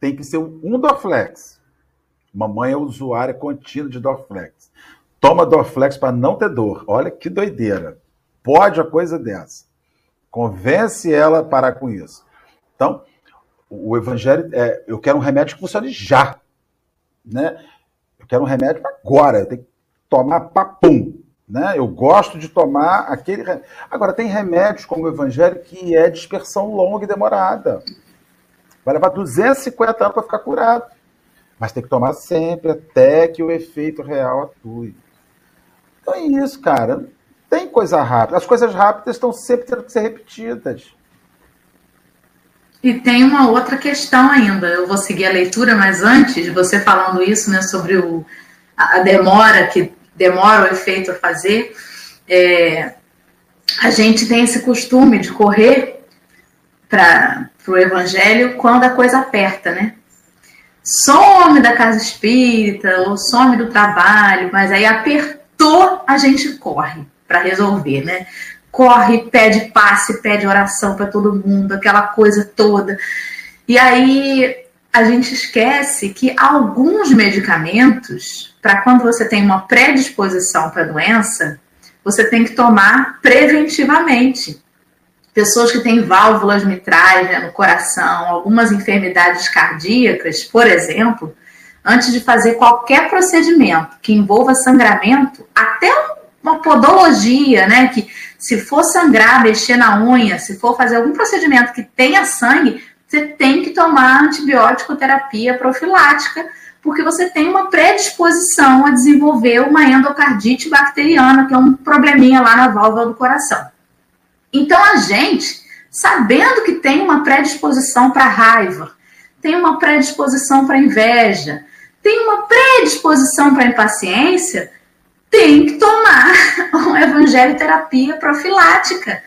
Tem que ser um Dorflex. Mamãe é usuária contínua de Dorflex. Toma Dorflex para não ter dor. Olha que doideira. Pode a coisa dessa. Convence ela a parar com isso. Então, o evangelho é, eu quero um remédio que funcione já, né? Eu quero um remédio agora, eu tenho que tomar papum. Né? Eu gosto de tomar aquele. Agora, tem remédios como o Evangelho que é dispersão longa e demorada. Vai levar 250 anos para ficar curado. Mas tem que tomar sempre até que o efeito real atue. Então é isso, cara. Tem coisa rápida. As coisas rápidas estão sempre tendo que ser repetidas. E tem uma outra questão ainda. Eu vou seguir a leitura, mas antes, você falando isso, né, sobre o, a demora que demora o efeito a fazer, é, a gente tem esse costume de correr para o evangelho quando a coisa aperta, né? Some da casa espírita ou some do trabalho, mas aí apertou, a gente corre para resolver, né? Corre, pede passe, pede oração para todo mundo, aquela coisa toda. E aí a gente esquece que alguns medicamentos, para quando você tem uma predisposição para doença, você tem que tomar preventivamente. Pessoas que têm válvulas mitrais né, no coração, algumas enfermidades cardíacas, por exemplo, antes de fazer qualquer procedimento que envolva sangramento, até uma podologia, né? Que se for sangrar, mexer na unha, se for fazer algum procedimento que tenha sangue, você tem que tomar antibiótico terapia profilática, porque você tem uma predisposição a desenvolver uma endocardite bacteriana, que é um probleminha lá na válvula do coração. Então a gente, sabendo que tem uma predisposição para raiva, tem uma predisposição para inveja, tem uma predisposição para impaciência, tem que tomar uma evangelho terapia profilática,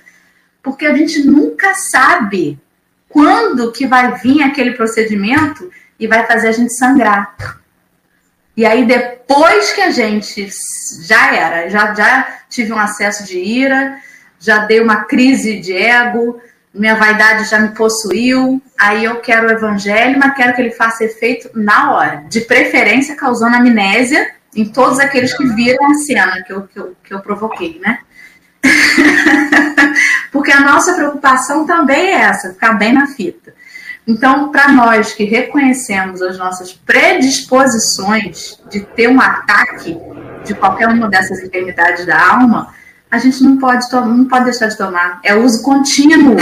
porque a gente nunca sabe quando que vai vir aquele procedimento e vai fazer a gente sangrar. E aí, depois que a gente já era, já, já tive um acesso de ira, já dei uma crise de ego, minha vaidade já me possuiu, aí eu quero o evangelho, mas quero que ele faça efeito na hora, de preferência causando amnésia em todos aqueles que viram a cena que eu, que eu, que eu provoquei, né? Porque a nossa preocupação também é essa, ficar bem na fita. Então, para nós que reconhecemos as nossas predisposições de ter um ataque de qualquer uma dessas enfermidades da alma, a gente não pode, não pode deixar de tomar. É uso contínuo.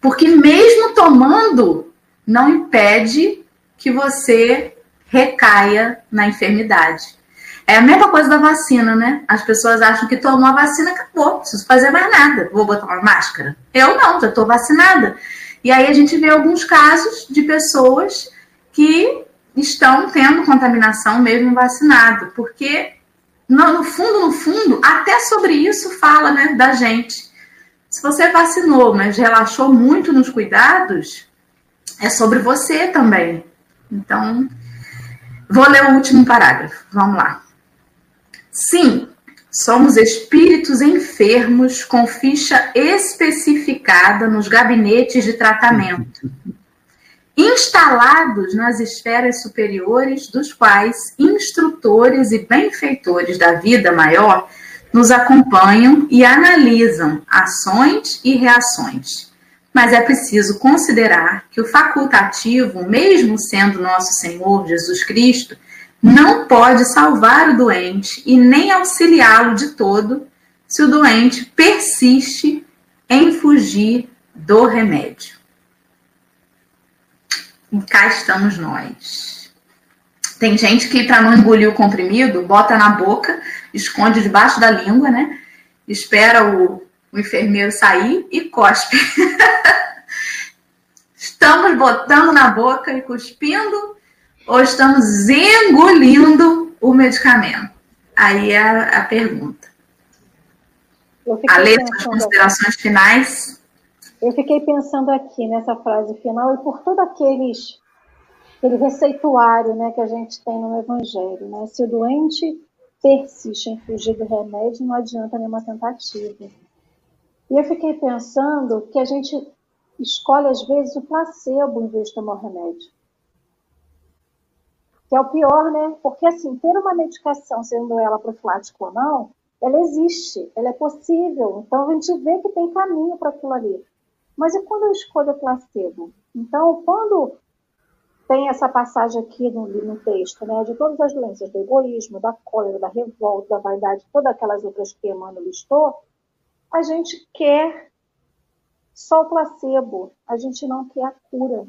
Porque mesmo tomando, não impede que você recaia na enfermidade. É a mesma coisa da vacina, né? As pessoas acham que tomou a vacina, acabou, não preciso fazer mais nada. Vou botar uma máscara. Eu não, já estou vacinada. E aí a gente vê alguns casos de pessoas que estão tendo contaminação mesmo vacinado, porque no, no fundo, no fundo, até sobre isso fala, né, da gente. Se você vacinou, mas relaxou muito nos cuidados, é sobre você também. Então, vou ler o último parágrafo. Vamos lá. Sim, somos espíritos enfermos com ficha especificada nos gabinetes de tratamento, instalados nas esferas superiores, dos quais instrutores e benfeitores da vida maior nos acompanham e analisam ações e reações. Mas é preciso considerar que o facultativo, mesmo sendo nosso Senhor Jesus Cristo, não pode salvar o doente e nem auxiliá-lo de todo se o doente persiste em fugir do remédio. E cá estamos nós. Tem gente que, para não engolir o comprimido, bota na boca, esconde debaixo da língua, né? Espera o, o enfermeiro sair e cospe. Estamos botando na boca e cuspindo ou estamos engolindo o medicamento? Aí é a, pergunta. A letra das considerações aqui. finais. Eu fiquei pensando aqui nessa frase final e por todo aqueles aquele receituário né, que a gente tem no Evangelho. Né? Se o doente persiste em fugir do remédio, não adianta nenhuma tentativa. E eu fiquei pensando que a gente escolhe, às vezes, o placebo em vez de tomar o remédio que é o pior, né? Porque, assim, ter uma medicação, sendo ela profilática ou não, ela existe, ela é possível. Então, a gente vê que tem caminho para aquilo ali. Mas e quando eu escolho o placebo? Então, quando tem essa passagem aqui no, no texto, né, de todas as doenças do egoísmo, da cólera, da revolta, da vaidade, todas aquelas outras que Emmanuel listou, a gente quer só o placebo, a gente não quer a cura.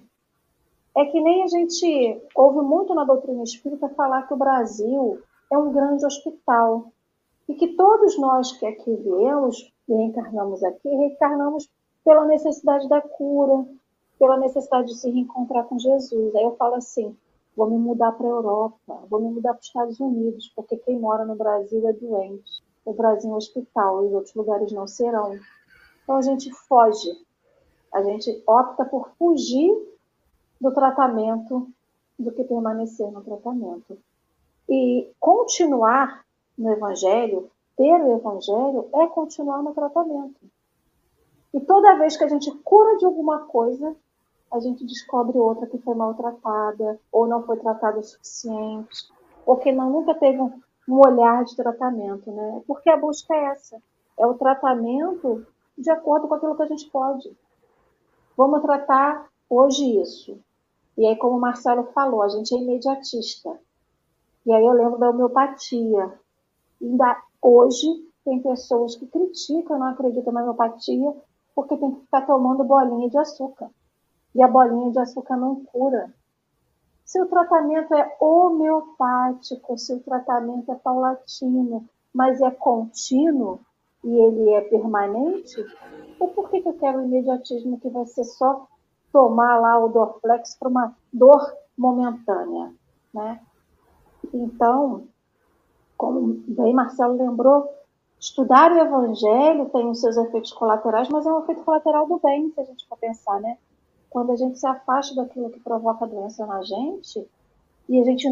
É que nem a gente ouve muito na doutrina espírita falar que o Brasil é um grande hospital e que todos nós que aqui viemos e reencarnamos aqui, reencarnamos pela necessidade da cura, pela necessidade de se reencontrar com Jesus. Aí eu falo assim: vou me mudar para a Europa, vou me mudar para os Estados Unidos, porque quem mora no Brasil é doente. O Brasil é um hospital e os outros lugares não serão. Então a gente foge, a gente opta por fugir do tratamento do que permanecer no tratamento. E continuar no Evangelho, ter o Evangelho, é continuar no tratamento. E toda vez que a gente cura de alguma coisa, a gente descobre outra que foi maltratada, ou não foi tratada o suficiente, ou que não, nunca teve um, um olhar de tratamento, né? Porque a busca é essa, é o tratamento de acordo com aquilo que a gente pode. Vamos tratar hoje isso. E aí, como o Marcelo falou, a gente é imediatista. E aí eu lembro da homeopatia. Ainda hoje tem pessoas que criticam, não acreditam na homeopatia, porque tem que ficar tomando bolinha de açúcar e a bolinha de açúcar não cura. Se o tratamento é homeopático, se o tratamento é paulatino, mas é contínuo e ele é permanente, ou por que, eu quero o imediatismo que vai ser só tomar lá o Dorflex para uma dor momentânea, né? Então, como bem Marcelo lembrou, estudar o evangelho tem os seus efeitos colaterais, mas é um efeito colateral do bem, se a gente for pensar, né? Quando a gente se afasta daquilo que provoca doença na gente e a gente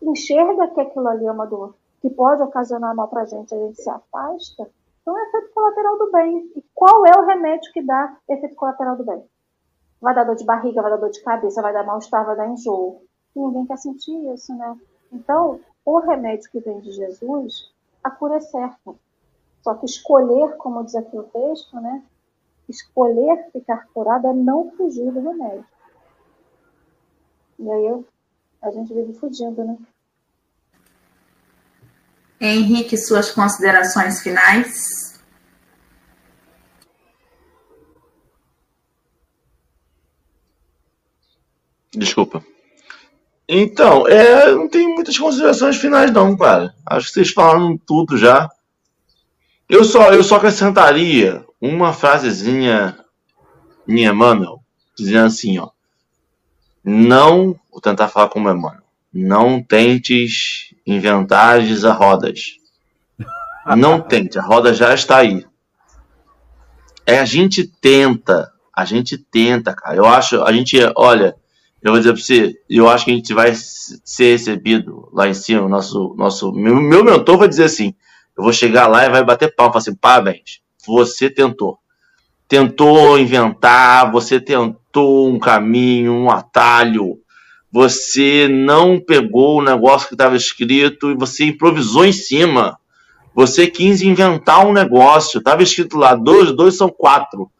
enxerga que aquilo ali é uma dor que pode ocasionar mal para a gente, a gente se afasta, então é efeito colateral do bem. E qual é o remédio que dá efeito colateral do bem? Vai dar dor de barriga, vai dar dor de cabeça, vai dar mal-estar, vai dar enjoo. E ninguém quer sentir isso, né? Então, o remédio que vem de Jesus, a cura é certa. Só que escolher, como diz aqui o texto, né? Escolher ficar curado é não fugir do remédio. E aí eu, a gente vive fugindo, né? Henrique, suas considerações finais? Desculpa. Então, é, não tem muitas considerações finais não, cara. Acho que vocês falaram tudo já. Eu só, eu só acrescentaria uma frasezinha em Emmanuel, dizendo assim, ó. Não, vou tentar falar como Emmanuel. Não tentes inventar a rodas. Não tente, a roda já está aí. É a gente tenta, a gente tenta, cara. Eu acho, a gente, olha, eu vou dizer para você, eu acho que a gente vai ser recebido lá em cima, nosso, nosso, meu, meu mentor vai dizer assim, eu vou chegar lá e vai bater palma, falar assim, parabéns, você tentou. Tentou inventar, você tentou um caminho, um atalho, você não pegou o negócio que estava escrito e você improvisou em cima. Você quis inventar um negócio, estava escrito lá, dois, dois são quatro.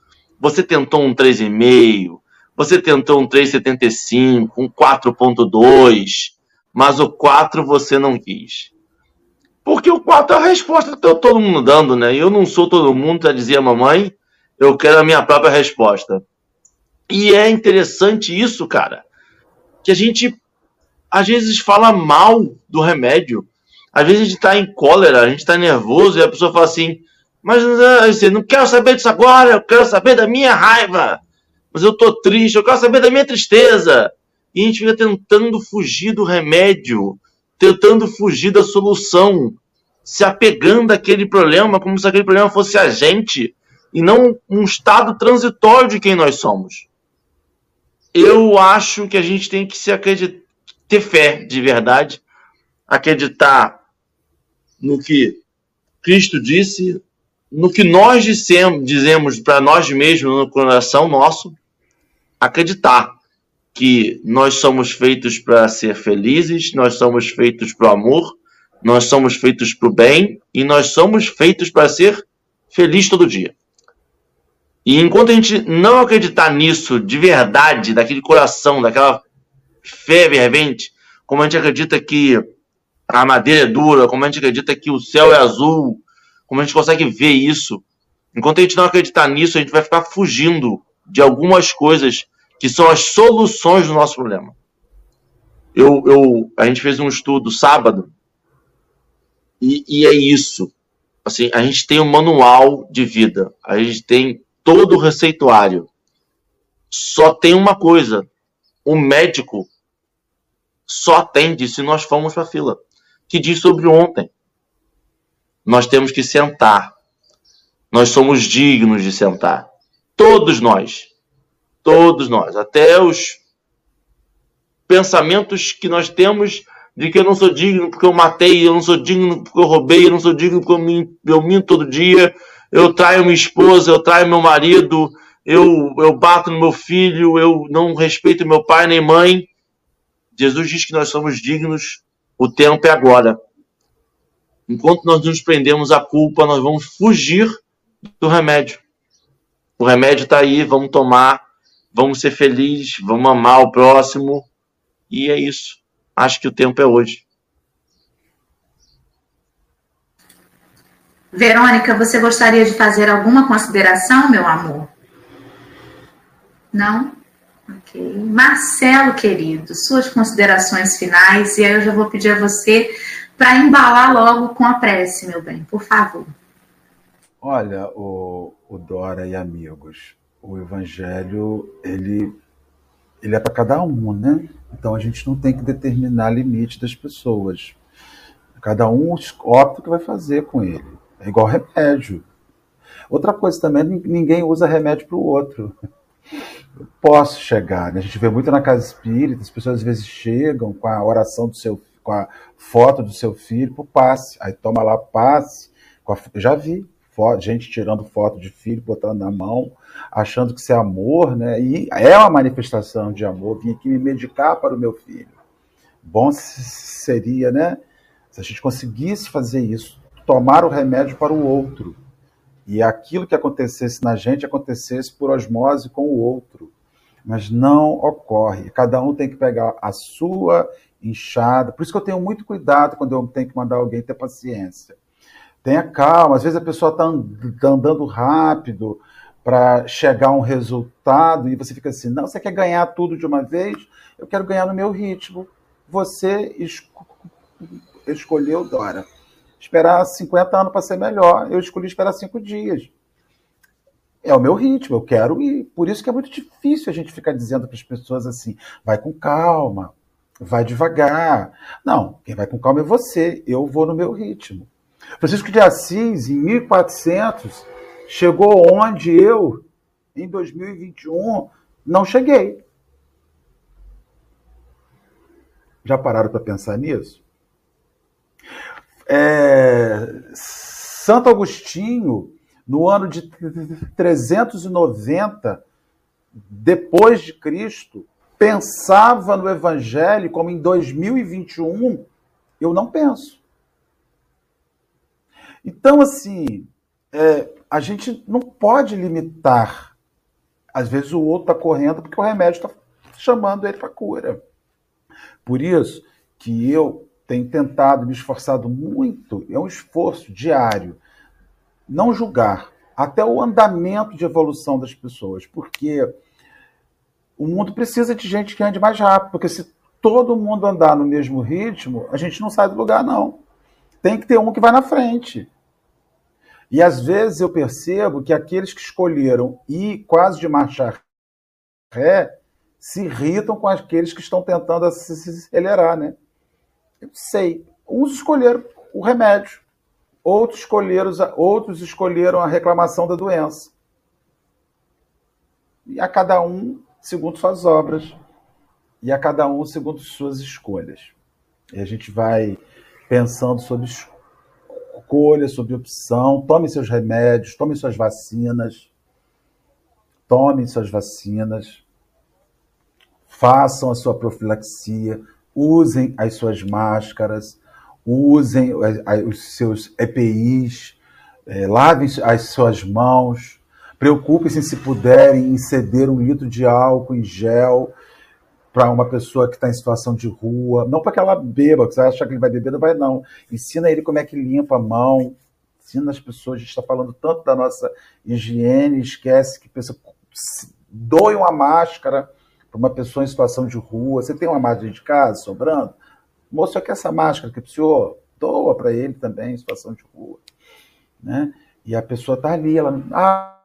Você tentou um 3,5, você tentou um 3,75, um 4,2, mas o 4 você não quis. Porque o 4 é a resposta que tá todo mundo dando, né? Eu não sou todo mundo, já dizia a mamãe, eu quero a minha própria resposta. E é interessante isso, cara, que a gente às vezes fala mal do remédio. Às vezes a gente tá em cólera, a gente tá nervoso e a pessoa fala assim: Mas assim, não quero saber disso agora, eu quero saber da minha raiva. Mas eu tô triste, eu quero saber da minha tristeza. E a gente fica tentando fugir do remédio tentando fugir da solução, se apegando àquele problema como se aquele problema fosse a gente e não um estado transitório de quem nós somos. Eu acho que a gente tem que se acreditar, ter fé de verdade, acreditar no que Cristo disse, no que nós dissemos, dizemos para nós mesmos no coração nosso, acreditar que nós somos feitos para ser felizes, nós somos feitos para o amor, nós somos feitos para o bem e nós somos feitos para ser feliz todo dia. E enquanto a gente não acreditar nisso de verdade, daquele coração, daquela fé fervente, como a gente acredita que a madeira é dura, como a gente acredita que o céu é azul, como a gente consegue ver isso. Enquanto a gente não acreditar nisso, a gente vai ficar fugindo de algumas coisas que são as soluções do nosso problema. Eu, eu, a gente fez um estudo sábado e, e é isso. Assim, a gente tem um manual de vida, a gente tem todo o receituário. Só tem uma coisa: o médico só atende se nós formos para a fila que diz sobre ontem. Nós temos que sentar. Nós somos dignos de sentar. Todos nós. Todos nós. Até os pensamentos que nós temos de que eu não sou digno porque eu matei, eu não sou digno porque eu roubei, eu não sou digno porque eu, minto, eu minto todo dia, eu traio minha esposa, eu traio meu marido, eu, eu bato no meu filho, eu não respeito meu pai nem mãe. Jesus diz que nós somos dignos o tempo é agora. Enquanto nós nos prendemos à culpa, nós vamos fugir do remédio. O remédio está aí, vamos tomar, vamos ser felizes, vamos amar o próximo. E é isso. Acho que o tempo é hoje. Verônica, você gostaria de fazer alguma consideração, meu amor? Não? Ok. Marcelo, querido, suas considerações finais, e aí eu já vou pedir a você para embalar logo com a prece, meu bem, por favor. Olha, o, o Dora e amigos, o Evangelho, ele, ele é para cada um, né? Então a gente não tem que determinar limite das pessoas. Cada um opta o que vai fazer com ele. É igual remédio. Outra coisa também, ninguém usa remédio para o outro posso chegar. Né? A gente vê muito na casa espírita, as pessoas às vezes chegam com a oração do seu, com a foto do seu filho pro passe. Aí toma lá passe. A, já vi gente tirando foto de filho, botando na mão, achando que isso é amor, né? E é uma manifestação de amor. Vim aqui me medicar para o meu filho. Bom seria, né? Se a gente conseguisse fazer isso, tomar o remédio para o outro e aquilo que acontecesse na gente acontecesse por osmose com o outro. Mas não ocorre. Cada um tem que pegar a sua inchada. Por isso que eu tenho muito cuidado quando eu tenho que mandar alguém ter paciência. Tenha calma. Às vezes a pessoa está tá andando rápido para chegar a um resultado e você fica assim: não, você quer ganhar tudo de uma vez? Eu quero ganhar no meu ritmo. Você escolheu, Dora esperar 50 anos para ser melhor. Eu escolhi esperar cinco dias. É o meu ritmo, eu quero ir. Por isso que é muito difícil a gente ficar dizendo para as pessoas assim: vai com calma, vai devagar. Não, quem vai com calma é você, eu vou no meu ritmo. Francisco de Assis, em 1400, chegou onde eu, em 2021, não cheguei. Já pararam para pensar nisso? É, Santo Agostinho, no ano de 390 depois de Cristo, pensava no Evangelho como em 2021 eu não penso. Então, assim, é, a gente não pode limitar. Às vezes o outro está correndo porque o remédio está chamando ele para cura. Por isso que eu tenho tentado, me esforçado muito, é um esforço diário, não julgar, até o andamento de evolução das pessoas, porque o mundo precisa de gente que ande mais rápido, porque se todo mundo andar no mesmo ritmo, a gente não sai do lugar, não. Tem que ter um que vai na frente. E às vezes eu percebo que aqueles que escolheram ir quase de marcha ré se irritam com aqueles que estão tentando acelerar, né? Eu sei. Uns escolheram o remédio, outros escolheram, outros escolheram a reclamação da doença. E a cada um segundo suas obras, e a cada um segundo suas escolhas. E a gente vai pensando sobre escolha, sobre opção. Tome seus remédios, tome suas vacinas. Tomem suas vacinas. Façam a sua profilaxia usem as suas máscaras, usem os seus EPIs, é, lavem as suas mãos, preocupem-se se puderem em ceder um litro de álcool em gel para uma pessoa que está em situação de rua, não para que ela beba, que você acha que ele vai beber, não vai não. Ensina ele como é que limpa a mão, ensina as pessoas, a gente está falando tanto da nossa higiene, esquece que pensa, doe uma máscara para uma pessoa em situação de rua. Você tem uma máscara de casa sobrando? Moço, aqui essa máscara que o senhor doa para ele também em situação de rua. Né? E a pessoa está ali, ela. Ah,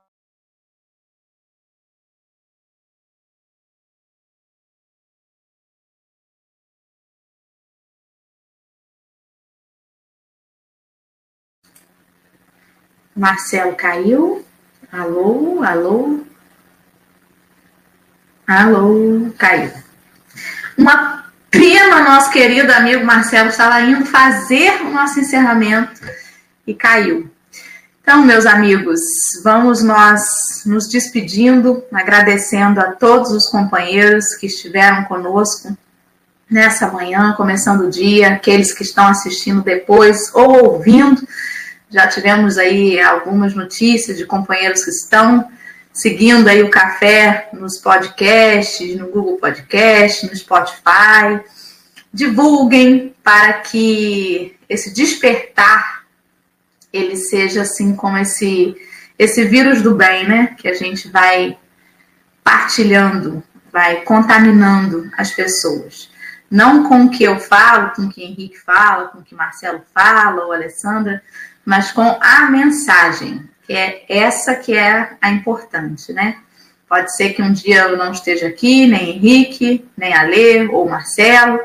Marcelo caiu. Alô, alô. Alô, caiu. Uma pena, nosso querido amigo Marcelo estava indo fazer o nosso encerramento e caiu. Então, meus amigos, vamos nós nos despedindo, agradecendo a todos os companheiros que estiveram conosco nessa manhã, começando o dia, aqueles que estão assistindo depois ou ouvindo. Já tivemos aí algumas notícias de companheiros que estão seguindo aí o café nos podcasts, no Google Podcast, no Spotify. Divulguem para que esse despertar ele seja assim como esse esse vírus do bem, né, que a gente vai partilhando, vai contaminando as pessoas. Não com o que eu falo, com o que Henrique fala, com o que Marcelo fala ou Alessandra, mas com a mensagem, que é essa que é a importante, né? Pode ser que um dia eu não esteja aqui, nem Henrique, nem Alê ou Marcelo,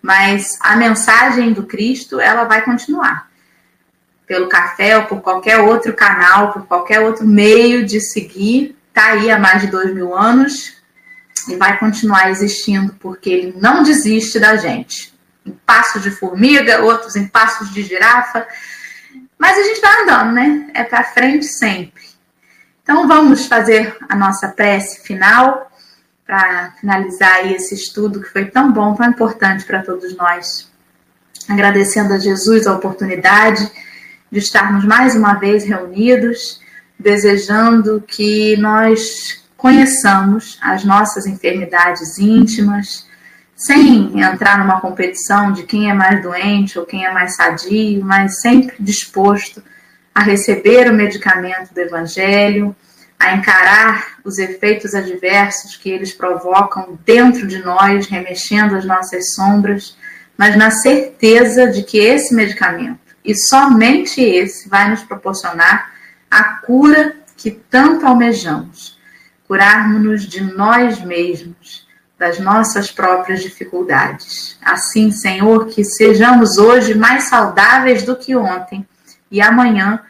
mas a mensagem do Cristo, ela vai continuar. Pelo café ou por qualquer outro canal, por qualquer outro meio de seguir, tá aí há mais de dois mil anos e vai continuar existindo porque ele não desiste da gente. Em passos de formiga, outros em passos de girafa, mas a gente vai andando, né? É para frente sempre. Então vamos fazer a nossa prece final para finalizar esse estudo que foi tão bom, tão importante para todos nós. Agradecendo a Jesus a oportunidade de estarmos mais uma vez reunidos, desejando que nós conheçamos as nossas enfermidades íntimas, sem entrar numa competição de quem é mais doente ou quem é mais sadio, mas sempre disposto a receber o medicamento do Evangelho, a encarar os efeitos adversos que eles provocam dentro de nós, remexendo as nossas sombras, mas na certeza de que esse medicamento, e somente esse, vai nos proporcionar a cura que tanto almejamos, curarmos-nos de nós mesmos das nossas próprias dificuldades. Assim, Senhor, que sejamos hoje mais saudáveis do que ontem e amanhã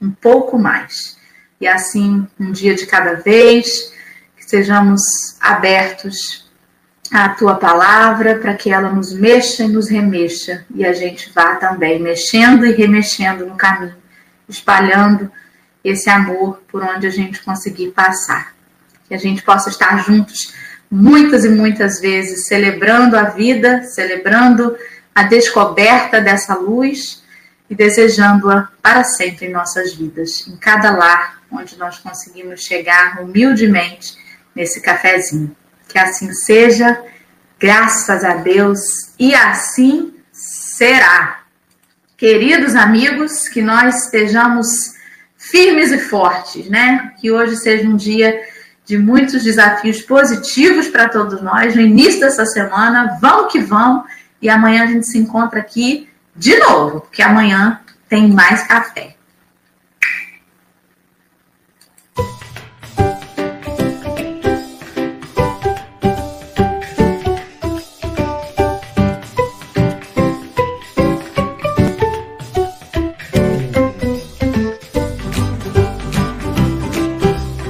um pouco mais. E assim, um dia de cada vez, que sejamos abertos à tua palavra para que ela nos mexa e nos remexa e a gente vá também mexendo e remexendo no caminho, espalhando esse amor por onde a gente conseguir passar. Que a gente possa estar juntos muitas e muitas vezes celebrando a vida, celebrando a descoberta dessa luz e desejando-a para sempre em nossas vidas, em cada lar onde nós conseguimos chegar humildemente nesse cafezinho. Que assim seja, graças a Deus, e assim será. Queridos amigos, que nós estejamos firmes e fortes, né? Que hoje seja um dia de muitos desafios positivos para todos nós no início dessa semana. Vão que vão. E amanhã a gente se encontra aqui de novo, porque amanhã tem mais café.